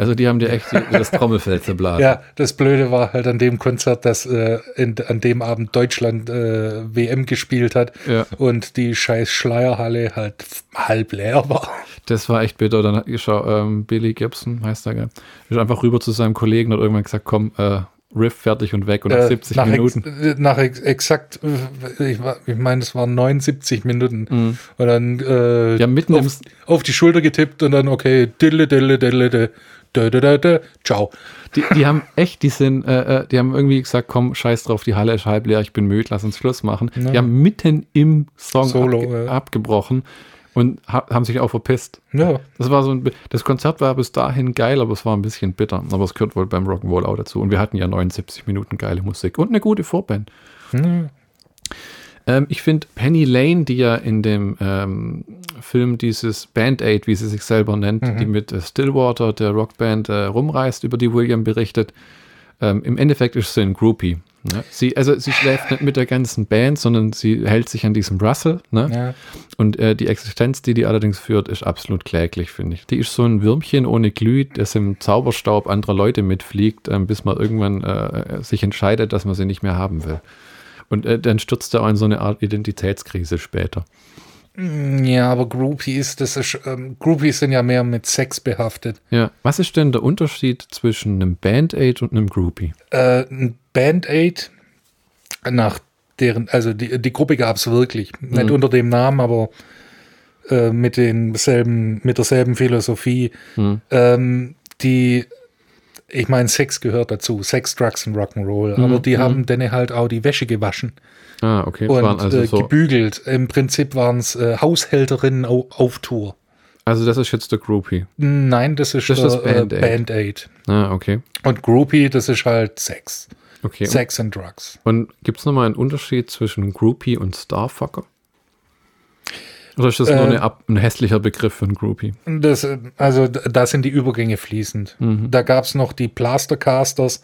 Also die haben dir echt das Trommelfell zerblasen. Ja, das Blöde war halt an dem Konzert, dass äh, in, an dem Abend Deutschland äh, WM gespielt hat Ja. und die scheiß Schleierhalle halt halb leer war. Das war echt bitter. Dann er, ähm, Billy Gibson, heißt er, gell? Ist einfach rüber zu seinem Kollegen und hat irgendwann gesagt, komm, äh, Riff fertig und weg. Und nach Äh, 70 nach Minuten. Ex, äh, nach ex, exakt, äh, ich, ich meine, es waren 79 Minuten. Und dann äh, Mhm. Ja, mitten auf, auf die Schulter getippt und dann, okay, dille, dille, dille, dille, dille, dille, dille, ciao. die, die haben echt, die sind, äh, äh, die haben irgendwie gesagt, komm, scheiß drauf, die Halle ist halb leer, ich bin müde, lass uns Schluss machen. Ja. Die haben mitten im Song Solo, abge ja. abgebrochen und ha haben sich auch verpisst. Ja, Das war so ein, das Konzert war bis dahin geil, aber es war ein bisschen bitter. Aber es gehört wohl beim Rock'n'Roll auch dazu. Und wir hatten ja 79 Minuten geile Musik und eine gute Vorband. Hm. Ähm, ich finde Penny Lane, die ja in dem ähm, Film dieses Band-Aid, wie sie sich selber nennt, die mit äh, Stillwater, der Rockband, äh, rumreist, über die William berichtet, ähm, im Endeffekt ist sie ein Groupie. Ne? Sie, also sie schläft nicht mit der ganzen Band, sondern sie hält sich an diesem Russell. Ne? ja. Und äh, die Existenz, die die allerdings führt, ist absolut kläglich, finde ich. Die ist so ein Würmchen ohne Glüh, das im Zauberstaub anderer Leute mitfliegt, ähm, bis man irgendwann äh, sich entscheidet, dass man sie nicht mehr haben will. Und äh, dann stürzt er auch in so eine Art Identitätskrise später. Ja, aber Groupies, das ist, ähm, Groupies sind ja mehr mit Sex behaftet. Ja, was ist denn der Unterschied zwischen einem Band-Aid und einem Groupie? Äh, ein Band-Aid, nach deren, also die, die Gruppe gab es wirklich. Nicht unter dem Namen, aber äh, mit denselben, mit derselben Philosophie. Ähm, die, ich meine, Sex gehört dazu. Sex, Drugs und Rock'n'Roll. Aber die haben dann halt auch die Wäsche gewaschen Ah, okay. Und also, äh, so, gebügelt. Im Prinzip waren es äh, Haushälterinnen au auf Tour. also das ist jetzt der Groupie. Nein, das ist, Das ist der, äh, Band-Aid. Band-Aid. Ah, okay. Und Groupie, das ist halt Sex. okay. Sex and Drugs. Und gibt es nochmal einen Unterschied zwischen Groupie und Starfucker? Oder ist das nur Äh, eine, ein hässlicher Begriff für ein Groupie? Das, äh, also da sind die Übergänge fließend. Da gab es noch die Plastercasters,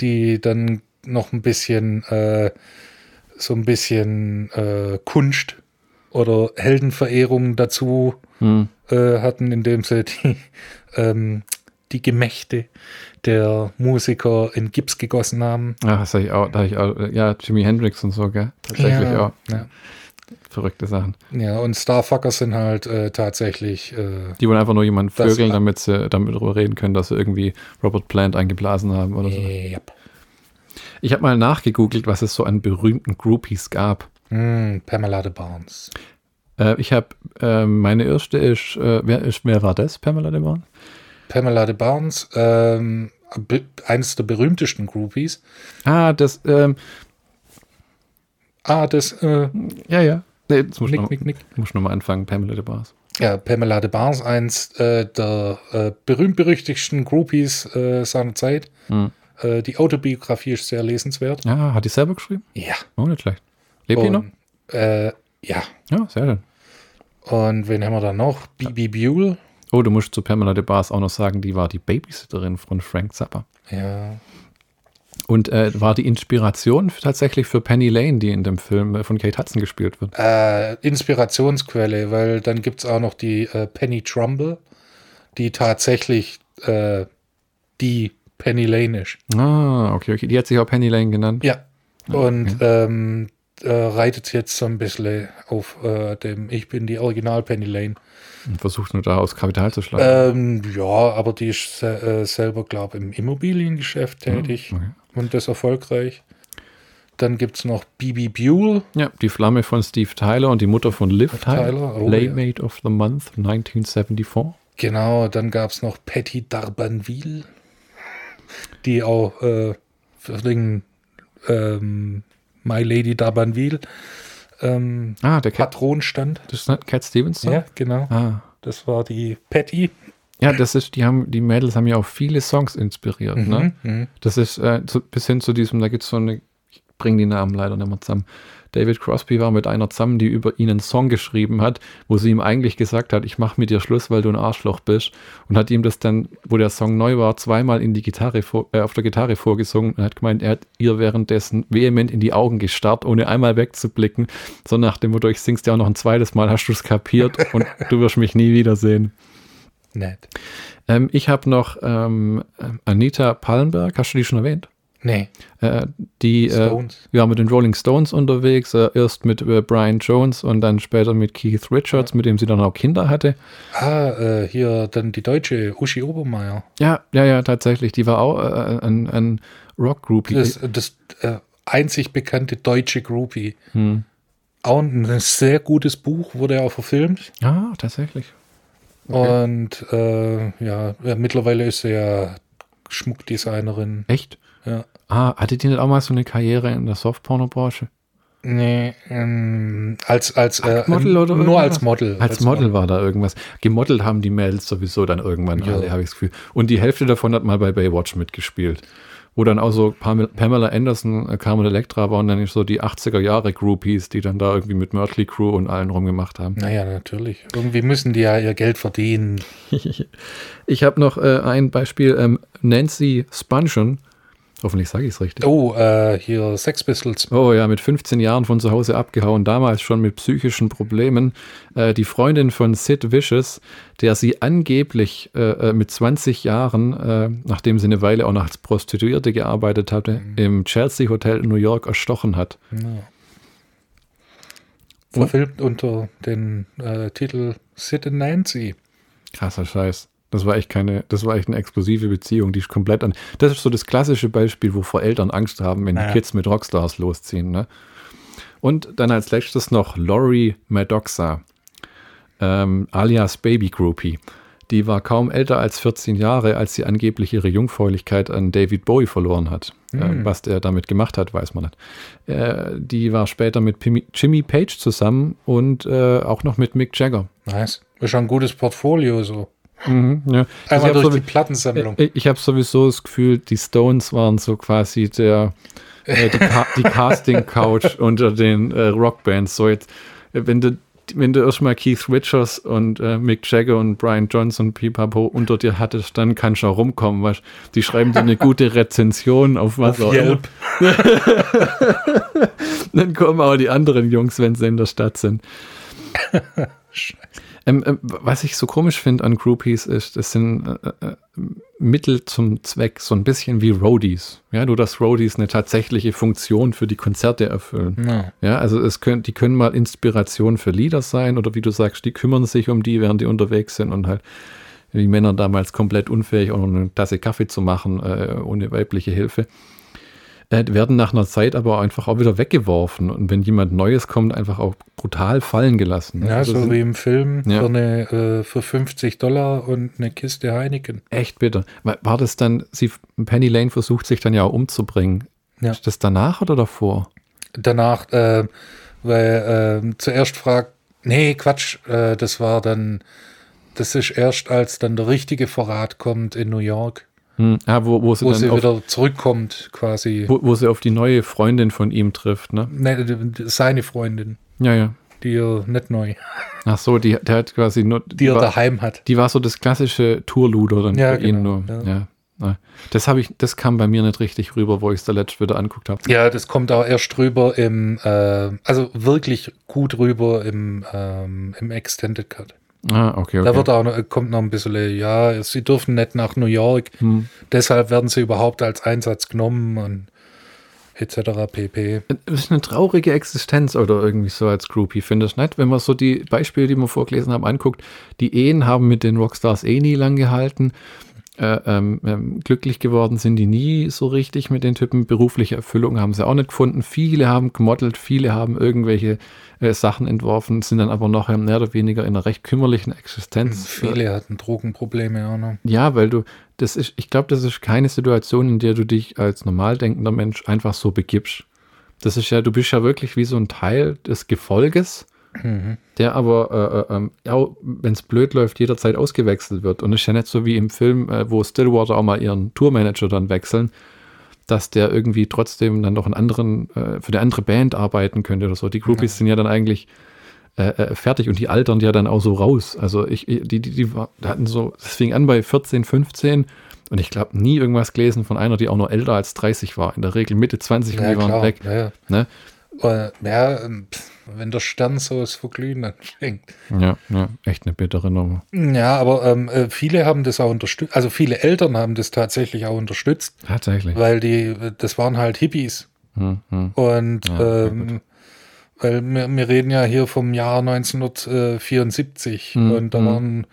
die dann noch ein bisschen äh, so ein bisschen äh, Kunst oder Heldenverehrung dazu Hm. äh, hatten, indem sie die, ähm, die Gemächte der Musiker in Gips gegossen haben. Ja, das hab ich auch, da ich auch, ja, Jimi Hendrix und so, gell? Tatsächlich ja, auch. Ja. Verrückte Sachen. ja, und Starfuckers sind halt äh, tatsächlich äh, Die wollen einfach nur jemanden Das- vögeln, damit sie damit darüber reden können, dass sie irgendwie Robert Plant eingeblasen haben oder so. yep. Ich habe mal nachgegoogelt, was es so an berühmten Groupies gab. mm, Pamela de Barnes. Äh, ich habe, äh, meine erste ist, äh, wer, ist, wer war das? Pamela de Barnes? Pamela de Barnes, ähm, eines der berühmtesten Groupies. Ah, das, ähm, Ah, das, äh, ja, ja. Nee, jetzt muss ich Nick, noch, Nick, Nick. muss noch mal anfangen, Pamela de Barnes. Ja, Pamela de Barnes, eins äh, der äh, berühmt-berüchtigsten Groupies äh, seiner Zeit. Hm. Äh, die Autobiografie ist sehr lesenswert. Ja, hat die selber geschrieben? Ja. Oh, nicht schlecht. Lebt die noch? Und, äh, ja. Ja, sehr schön. Und wen haben wir da noch? Bibi Buell. Oh, du musst zu Pamela de Bars auch noch sagen, die war die Babysitterin von Frank Zappa. Ja. Und äh, war die Inspiration tatsächlich für Penny Lane, die in dem Film äh, von Kate Hudson gespielt wird. Äh, Inspirationsquelle, weil dann gibt es auch noch die äh, Penny Trumbull, die tatsächlich äh, die Penny Lane ist. Ah, okay, okay. Die hat sich auch Penny Lane genannt. Ja. Und ähm, äh, reitet jetzt so ein bisschen auf dem Ich bin die Original Penny Lane. Und versucht nur da aus Kapital zu schlagen. Ähm, ja, aber die ist se selber, glaube ich, im Immobiliengeschäft tätig okay. Und das erfolgreich. dann gibt es noch Bibi Buell. Ja, die Flamme von Steve Tyler und die Mutter von Liv Tyler. Tyler, oh, Playmate of the Month 1974. Genau, dann gab es noch Patty Darbanville, die auch äh, für den ähm, My Lady Darbanville ähm, Ah, der Patron stand. das ist Cat Stevenson? Ja, genau. Ah. Das war die Patty. Ja, das ist, die haben, die Mädels haben ja auch viele Songs inspiriert, ne? Mhm. Das ist äh, so, bis hin zu diesem, da gibt es so eine, ich bringe die Namen leider nicht mehr zusammen. David Crosby war mit einer zusammen, die über ihn einen Song geschrieben hat, wo sie ihm eigentlich gesagt hat, ich mache mit dir Schluss, weil du ein Arschloch bist. Und hat ihm das dann, wo der Song neu war, zweimal in die Gitarre vor, äh, auf der Gitarre vorgesungen und hat gemeint, er hat ihr währenddessen vehement in die Augen gestarrt, ohne einmal wegzublicken. So nach dem Motto, ich sing's dir auch noch ein zweites Mal, hast du es kapiert und du wirst mich nie wiedersehen. Nett. Ähm, ich habe noch ähm, Anita Pallenberg, hast du die schon erwähnt? Nee, Äh, die äh, Stones. ja mit den Rolling Stones unterwegs, äh, erst mit äh, Brian Jones und dann später mit Keith Richards, mit dem sie dann auch Kinder hatte. Ah, äh, hier dann die deutsche Uschi Obermeier. Ja, ja, ja, tatsächlich. Die war auch äh, ein, ein Rock-Groupie. Das, das äh, einzig bekannte deutsche Groupie. Hm. Auch ein sehr gutes Buch, wurde auch verfilmt. Ah, tatsächlich. Und äh, ja, mittlerweile ist sie ja Schmuckdesignerin. Echt? Ja. Ah, hatte die nicht auch mal so eine Karriere in der Softporno-Branche? Nee, ähm, als, als äh, Model oder nur irgendwas? als Model. Als Model war da irgendwas. Gemodelt haben die Mädels sowieso dann irgendwann Ja. alle, habe ich das Gefühl. Und die Hälfte davon hat mal bei Baywatch mitgespielt. Wo dann auch so Pam- Pamela Anderson, äh, Carmen Electra waren dann so die 80er Jahre Groupies, die dann da irgendwie mit Mötley Crew und allen rumgemacht haben. Naja, natürlich. Irgendwie müssen die ja ihr Geld verdienen. Ich habe noch äh, ein Beispiel, ähm, Nancy Spungen. Hoffentlich sage ich es richtig. Oh, äh, hier Sex Pistols. Oh ja, mit 15 Jahren von zu Hause abgehauen, damals schon mit psychischen Problemen. Äh, die Freundin von Sid Vicious, der sie angeblich äh, äh, mit 20 Jahren, äh, nachdem sie eine Weile auch noch als Prostituierte gearbeitet hatte, im Chelsea Hotel in New York erstochen hat. Ja. Verfilmt unter den äh, Titel Sid and Nancy. Krasser Scheiß. Das war echt keine, das war echt eine explosive Beziehung, die ist komplett an. Das ist so das klassische Beispiel, wovor Eltern Angst haben, wenn die Ja. Kids mit Rockstars losziehen. Ne? Und dann als letztes noch Laurie Maddoxa, ähm, alias Baby Groupie. Die war kaum älter als 14 Jahre, als sie angeblich ihre Jungfräulichkeit an David Bowie verloren hat. Äh, was der damit gemacht hat, weiß man nicht. Äh, die war später mit Pimi- Jimmy Page zusammen und äh, auch noch mit Mick Jagger. Nice. Ist schon ein gutes Portfolio so. Mhm, ja. Einmal ich habe durch so, die Plattensammlung. ich, ich hab sowieso das Gefühl, die Stones waren so quasi der, äh, die, Ca die Casting-Couch unter den äh, Rockbands. So jetzt, äh, wenn du, wenn du erstmal Keith Richards und äh, Mick Jagger und Brian Johnson und Pipapo unter dir hattest, dann kannst du auch rumkommen. Weißt? Die schreiben dir eine gute Rezension auf was Auf auch immer. Yelp. Dann kommen auch die anderen Jungs, wenn sie in der Stadt sind. ähm, ähm, was ich so komisch finde an Groupies ist, es sind äh, äh, Mittel zum Zweck, so ein bisschen wie Roadies. Ja, nur dass Roadies eine tatsächliche Funktion für die Konzerte erfüllen. Ja. Ja, also es können, die können mal Inspiration für Lieder sein oder wie du sagst, die kümmern sich um die, während die unterwegs sind und halt wie Männer damals komplett unfähig, auch noch eine Tasse Kaffee zu machen, äh, ohne weibliche Hilfe. Äh, werden nach einer Zeit aber einfach auch wieder weggeworfen und wenn jemand Neues kommt, einfach auch brutal fallen gelassen. Ja, Also so sind wie im Film Ja. für, eine, äh, für 50 Dollar und eine Kiste Heineken. echt bitter. War war das dann, sie, Penny Lane versucht sich dann ja auch umzubringen. Ja. Ist das danach oder davor? Danach, äh, weil äh, zuerst fragt, nee, Quatsch, äh, das war dann, das ist erst, als dann der richtige Verrat kommt in New York, Hm. Ah, wo, wo sie wo sie auf, wieder zurückkommt, quasi. wo, wo sie auf die neue Freundin von ihm trifft, ne? D- d- seine Freundin, Ja, ja. die er nicht neu, Ach so, die, der hat quasi nur, die er war, daheim hat. die war so das klassische Tourluder dann Ja, für ihn genau, nur. ja. Ja. Ja. Das habe ich, das kam bei mir nicht richtig rüber, wo ich es der letzte wieder anguckt habe. Ja, das kommt auch erst rüber im, äh, also wirklich gut rüber im, ähm, im Extended Cut. Ah, okay, okay. Da wird auch noch, kommt noch ein bisschen, ja, sie dürfen nicht nach New York, Hm. deshalb werden sie überhaupt als Einsatz genommen und etc. pp. Das ist eine traurige Existenz oder irgendwie so als Groupie, findest du nicht? Wenn man so die Beispiele, die wir vorgelesen haben, anguckt, die Ehen haben mit den Rockstars eh nie lang gehalten. Äh, ähm, ähm, glücklich geworden sind die nie so richtig mit den Typen. Berufliche Erfüllung haben sie auch nicht gefunden. Viele haben gemodelt, viele haben irgendwelche äh, Sachen entworfen, sind dann aber noch mehr oder weniger in einer recht kümmerlichen Existenz. Viele hatten Drogenprobleme auch noch. Ja, weil du, das ist, ich glaube, das ist keine Situation, in der du dich als normal denkender Mensch einfach so begibst. Das ist ja, du bist ja wirklich wie so ein Teil des Gefolges, Mhm. der aber, äh, äh, ähm, ja, wenn es blöd läuft, jederzeit ausgewechselt wird. Und es ist ja nicht so wie im Film, äh, wo Stillwater auch mal ihren Tourmanager dann wechseln, dass der irgendwie trotzdem dann noch einen anderen, äh, für eine andere Band arbeiten könnte oder so. Die Groupies sind ja dann eigentlich äh, äh, fertig und die altern ja dann auch so raus. Also ich, die, die, die hatten so, das fing an bei 14, 15 und ich glaube nie irgendwas gelesen von einer, die auch noch älter als 30 war. In der Regel Mitte 20 und Ja, die waren klar. weg. Ja, ja. Ne? Ja, ähm, wenn der Stern so das Verglühen anfängt. Ja, ja, echt eine bittere Nummer. Ja, aber ähm, äh, viele haben das auch unterstützt, also viele Eltern haben das tatsächlich auch unterstützt, Tatsächlich. weil die, das waren halt Hippies. Hm, hm. Und Ja, ähm, weil wir, wir reden ja hier vom Jahr 1974 Hm, und da hm. waren,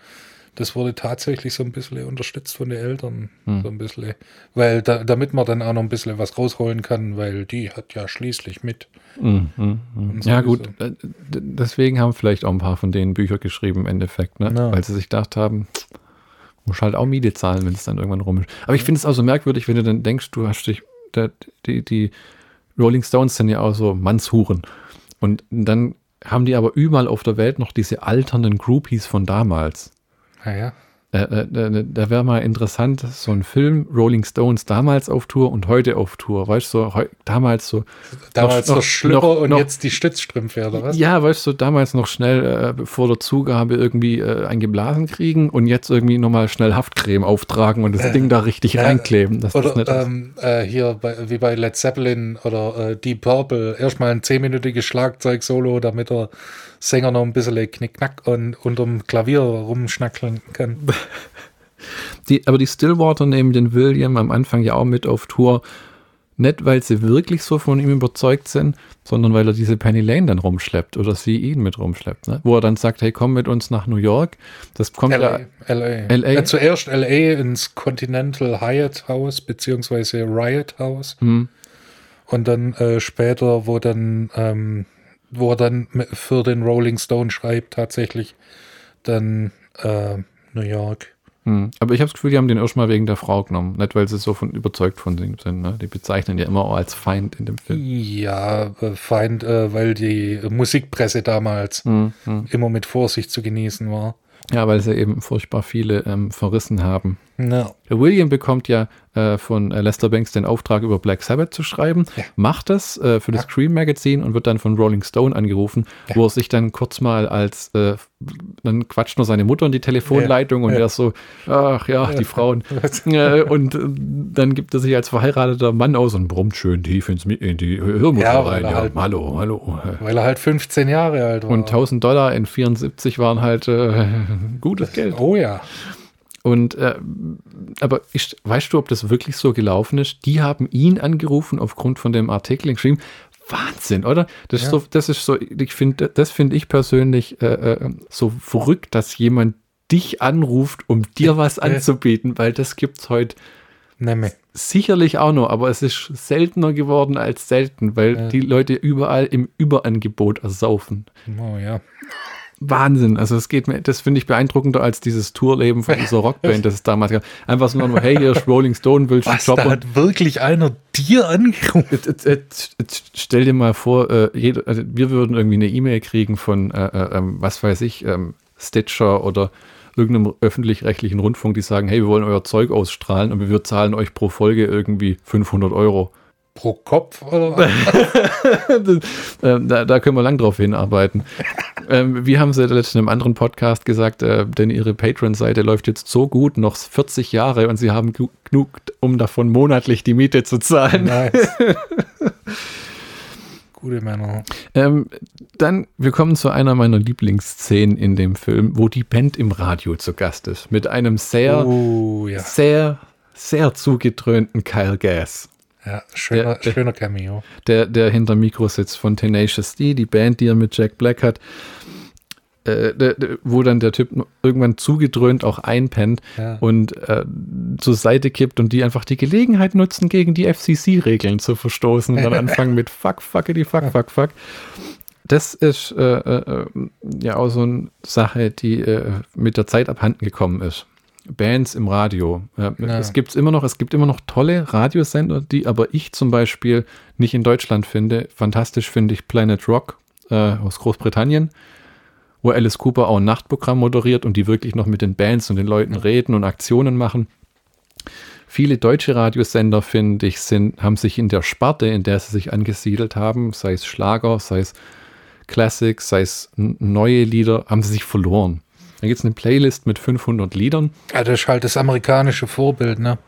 das wurde tatsächlich so ein bisschen unterstützt von den Eltern, Hm. so ein bisschen, weil da, damit man dann auch noch ein bisschen was rausholen kann, weil die hat ja schließlich mit. Hm, hm, hm. Und Ja, gut. äh, Deswegen haben vielleicht auch ein paar von denen Bücher geschrieben, im Endeffekt, ne? Ja. Weil sie sich gedacht haben, muss halt auch Miete zahlen, wenn es dann irgendwann rum ist. Aber ich finde es auch so merkwürdig, wenn du dann denkst, du hast dich, die, die Rolling Stones sind ja auch so Mannshuren. Und dann haben die aber überall auf der Welt noch diese alternden Groupies von damals. Naja, Äh, äh, äh, da wäre mal interessant, so ein Film, Rolling Stones damals auf Tour und heute auf Tour. Weißt du, so, damals so. damals noch- noch, Schlüpper noch- und noch- jetzt die Stützstrümpfe, oder was? Ja, weißt du, damals noch schnell äh, vor der Zugabe irgendwie äh, eingeblasen kriegen und jetzt irgendwie nochmal schnell Haftcreme auftragen und das Ding da richtig reinkleben. Das Oder ähm, äh, hier bei, wie bei Led Zeppelin oder äh, Deep Purple erstmal ein zehnminütiges Schlagzeug-Solo, damit der Sänger noch ein bisschen Knickknack und unterm Klavier rumschnackeln kann. Die, aber die Stillwater nehmen den William am Anfang ja auch mit auf Tour. Nicht, weil sie wirklich so von ihm überzeugt sind, sondern weil er diese Penny Lane dann rumschleppt oder sie ihn mit rumschleppt. Ne? Wo er dann sagt, hey, komm mit uns nach New York. Das kommt ja. LA. LA. LA. Äh, zuerst LA ins Continental Hyatt House, beziehungsweise Riot House. Hm, Und dann äh, später, wo dann, ähm, wo er dann für den Rolling Stone schreibt, tatsächlich dann äh, New York. hm. Aber ich habe das Gefühl, die haben den erstmal wegen der Frau genommen. Nicht, weil sie so von überzeugt von ihm sind. Ne? Die bezeichnen ja immer auch als Feind in dem Film. Ja, äh, Feind, äh, weil die Musikpresse damals Hm, hm. immer mit Vorsicht zu genießen war. Ja, weil sie eben furchtbar viele ähm, verrissen haben. Der William bekommt ja äh, von äh, Lester Banks den Auftrag, über Black Sabbath zu schreiben, Ja. macht das äh, für das Scream Magazine und wird dann von Rolling Stone angerufen, wo er sich dann kurz mal als, äh, dann quatscht nur seine Mutter in die Telefonleitung und Ja. der ist so, ach ja, die Frauen. und äh, dann gibt er sich als verheirateter Mann aus und brummt schön tief ins, in die Hörmuschel Ja, rein. er Ja, halt- hallo, hallo. Weil er halt 15 Jahre alt war. Und 1000 Dollar in 74 waren halt gutes Geld. oh ja. Und äh, aber ich, weißt du, ob das wirklich so gelaufen ist? Die haben ihn angerufen aufgrund von dem Artikel geschrieben. Wahnsinn, oder? Das, Ja. ist so, das ist so, ich finde, das finde ich persönlich äh, äh, so verrückt, dass jemand dich anruft, um dir was anzubieten, weil das gibt's heute Nemme. sicherlich auch noch, aber es ist seltener geworden als selten, weil Ja. die Leute überall im Überangebot ersaufen. Oh ja. Wahnsinn. Also es geht mir, das finde ich beeindruckender als dieses Tourleben von dieser Rockband, das es damals gab. Einfach so nur, hey, hier ist Rolling Stone, willst du Job? da hat wirklich einer dir angerufen? jetzt, jetzt, jetzt, jetzt stell dir mal vor, äh, jeder, also wir würden irgendwie eine E-Mail kriegen von, äh, äh, ähm, was weiß ich, ähm, Stitcher oder irgendeinem öffentlich-rechtlichen Rundfunk, die sagen, hey, wir wollen euer Zeug ausstrahlen und wir zahlen euch pro Folge irgendwie 500 Euro. Pro Kopf oder was? ähm, da, da können wir lang drauf hinarbeiten. ähm, wie haben sie letztens in einem anderen Podcast gesagt, äh, denn ihre Patreon-Seite läuft jetzt so gut, noch 40 Jahre und sie haben genug, um davon monatlich die Miete zu zahlen. nice. Gute Männer. Ähm, dann, wir kommen zu einer meiner Lieblingsszenen in dem Film, wo die Band im Radio zu Gast ist. Mit einem sehr, Oh ja. sehr, sehr zugedröhnten Kyle Gass. Ja, schöner, Der- schöner Cameo. der, der hinter Mikro sitzt von Tenacious D, die Band, die er mit Jack Black hat. äh, wo dann der Typ irgendwann zugedröhnt auch einpennt Ja. und äh, zur Seite kippt und die einfach die Gelegenheit nutzen, gegen die FCC-Regeln zu verstoßen und dann anfangen mit Fuck, fuckity, fuck, fuck, fuck. Das ist äh, äh, ja auch so eine Sache, die äh, mit der Zeit abhanden gekommen ist. Bands im Radio. Ja. Es gibt immer noch, es gibt immer noch tolle Radiosender, die aber ich zum Beispiel nicht in Deutschland finde. Fantastisch finde ich Planet Rock äh, aus Großbritannien, wo Alice Cooper auch ein Nachtprogramm moderiert und die wirklich noch mit den Bands und den Leuten reden und Aktionen machen. Viele deutsche Radiosender, finde ich, sind, haben sich in der Sparte, in der sie sich angesiedelt haben, sei es Schlager, sei es Classics, sei es neue Lieder, haben sie sich verloren. Da gibt es eine Playlist mit 500 Liedern. Ja, das ist halt das amerikanische Vorbild, ne?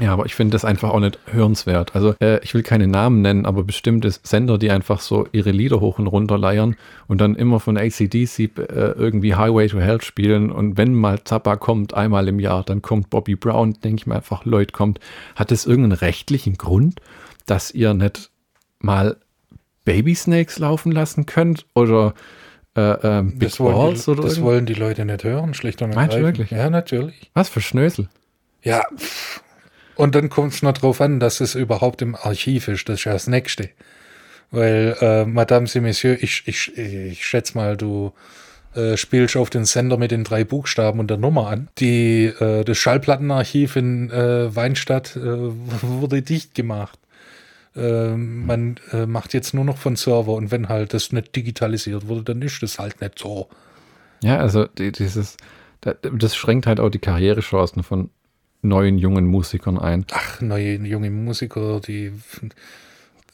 Ja, aber ich finde das einfach auch nicht hörenswert. Also äh, ich will keine Namen nennen, aber bestimmte Sender, die einfach so ihre Lieder hoch und runter leiern und dann immer von ACDC äh, irgendwie Highway to Hell spielen und wenn mal Zappa kommt, einmal im Jahr, dann kommt Bobby Brown, denke ich mir einfach, Lloyd kommt. Hat es irgendeinen rechtlichen Grund, dass ihr nicht mal Baby Snakes laufen lassen könnt oder äh, äh, Big Das wollen, Balls die, oder das irgendwas? wollen die Leute nicht hören, schlicht und Meinst du ergreifend. wirklich? Ja, natürlich. Was für Schnösel? Ja. Und dann kommt es noch drauf an, dass es überhaupt im Archiv ist. Das ist ja das Nächste. Weil, äh, Madame et Messieurs, ich, ich, ich schätze mal, du äh, spielst auf den Sender mit den drei Buchstaben und der Nummer an. Die, äh, das Schallplattenarchiv in äh, Weinstadt äh, wurde dicht gemacht. Äh, man äh, macht jetzt nur noch von Server und wenn halt das nicht digitalisiert wurde, dann ist das halt nicht so. Ja, also die, dieses, da- das schränkt halt auch die Karrierechancen von neuen jungen Musikern ein. Ach, neue junge Musiker, die.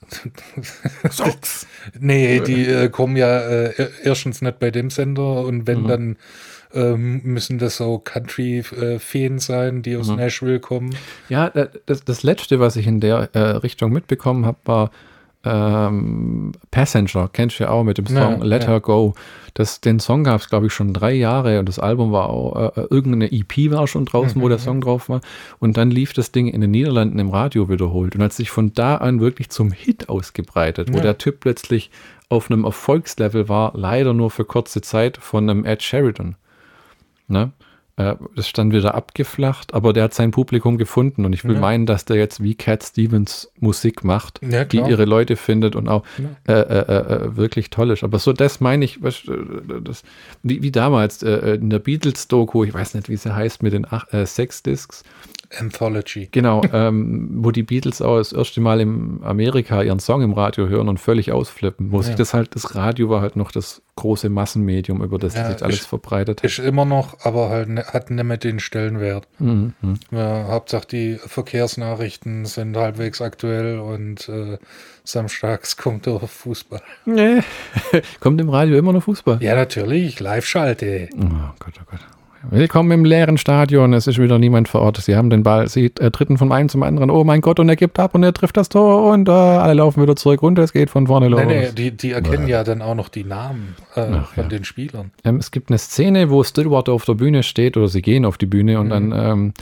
nee, die äh, kommen ja äh, erstens nicht bei dem Sender und wenn, dann ähm, müssen das so Country-Feen sein, die aus Nashville kommen. Ja, da- das, das letzte, was ich in der äh, Richtung mitbekommen habe, war ähm, Passenger, kennst du ja auch mit dem Song Ja, Let ja. Her Go. Das, den Song gab es, glaube ich, schon drei Jahre und das Album war auch, äh, irgendeine EP war schon draußen, wo der Song drauf war. Und dann lief das Ding in den Niederlanden im Radio wiederholt und hat sich von da an wirklich zum Hit ausgebreitet, wo Ja. der Typ plötzlich auf einem Erfolgslevel war, leider nur für kurze Zeit von einem Ed Sheridan. Ne? Äh, Das ist dann wieder abgeflacht, aber der hat sein Publikum gefunden und ich will Ja. meinen, dass der jetzt wie Cat Stevens Musik macht, Ja, die ihre Leute findet und auch äh, äh, äh, wirklich toll ist. Aber so das meine ich, was, äh, das, wie, wie damals äh, in der Beatles-Doku, ich weiß nicht, wie sie heißt, mit den ach, äh, Sex-Discs, Anthology. genau, ähm, wo die Beatles auch das erste Mal in Amerika ihren Song im Radio hören und völlig ausflippen, wo sich Ja. das halt, das Radio war halt noch das große Massenmedium, über das Ja, sich alles ich- verbreitet hat. Ist immer noch, aber halt ne, hat nicht mehr den Stellenwert. Mhm, mhm. Ja, Hauptsache die Verkehrsnachrichten sind halbwegs aktuell und äh, samstags kommt der Fußball. Nee. Kommt im Radio immer noch Fußball? Ja, natürlich, Live-Schalte. Oh Gott, oh Gott. Willkommen im leeren Stadion. Es ist wieder niemand vor Ort. Sie haben den Ball, sie äh, tritten vom einen zum anderen. Oh mein Gott, und er gibt ab und er trifft das Tor und äh, alle laufen wieder zurück und es geht von vorne los. Nee, nee, die, die erkennen ja dann auch noch die Namen äh, Ach, von ja. den Spielern. Ähm, es gibt eine Szene, wo Stillwater auf der Bühne steht oder sie gehen auf die Bühne und dann ähm,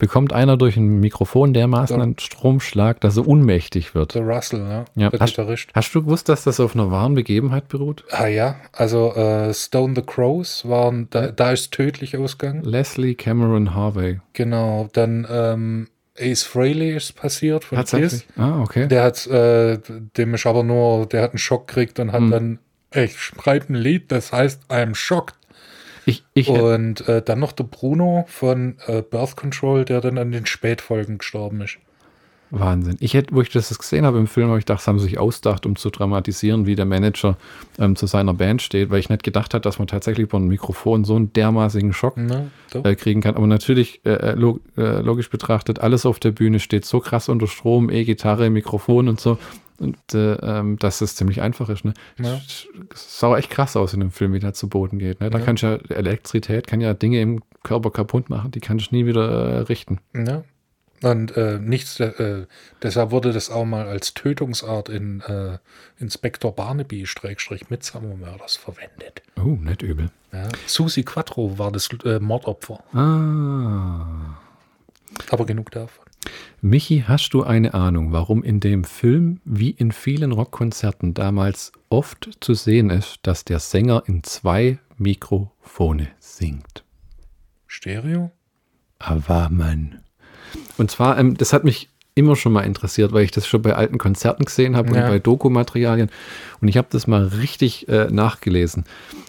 bekommt einer durch ein Mikrofon dermaßen einen Stromschlag, dass er ohnmächtig wird. Der Russell, ne? Ja, hast-. Hast du gewusst, dass das auf einer wahren Begebenheit beruht? Ah ja, also äh, Stone the Crows waren, da, da ist tödlich ausgegangen. Leslie Cameron Harvey. Genau, dann ähm, Ace Frehley ist passiert von Tatsächlich. Kiss. Ah, okay. Der hat, äh, dem ist aber nur, der hat einen Schock gekriegt und hat Hm. dann, ich schreibe ein Lied, das heißt I'm shocked. Ich, ich, Und äh, dann noch der Bruno von äh, Birth Control, der dann an den Spätfolgen gestorben ist. Wahnsinn. Ich hätte, wo ich das gesehen habe im Film, habe ich gedacht, das haben sie sich ausgedacht, um zu dramatisieren, wie der Manager ähm, zu seiner Band steht, weil ich nicht gedacht habe, dass man tatsächlich über ein Mikrofon so einen dermaßigen Schock äh, kriegen kann. Aber natürlich, äh, log äh, logisch betrachtet, alles auf der Bühne steht so krass unter Strom, E-Gitarre, Mikrofon und so. Und äh, ähm, dass es ziemlich einfach ist. Ne? Ja. Es sah echt krass aus in dem Film, wie der zu Boden geht. Ne? Da Ja. kannst du ja, Elektrizität kann ja Dinge im Körper kaputt machen, die kannst du nie wieder äh, richten. Ja. Und äh, nichts, äh, deshalb wurde das auch mal als Tötungsart in äh, Inspektor Barnaby Schrägstrich Midsommar Murders verwendet. Oh, nicht übel. Ja. Susi Quattro war das äh, Mordopfer. Ah. Aber genug davon. Michi, hast du eine Ahnung, warum in dem Film wie in vielen Rockkonzerten damals oft zu sehen ist, dass der Sänger in zwei Mikrofone singt. Stereo? Aber Mann. Und zwar, ähm, das hat mich immer schon mal interessiert, weil ich das schon bei alten Konzerten gesehen habe Ja. und bei Dokumaterialien. Und ich habe das mal richtig äh, nachgelesen.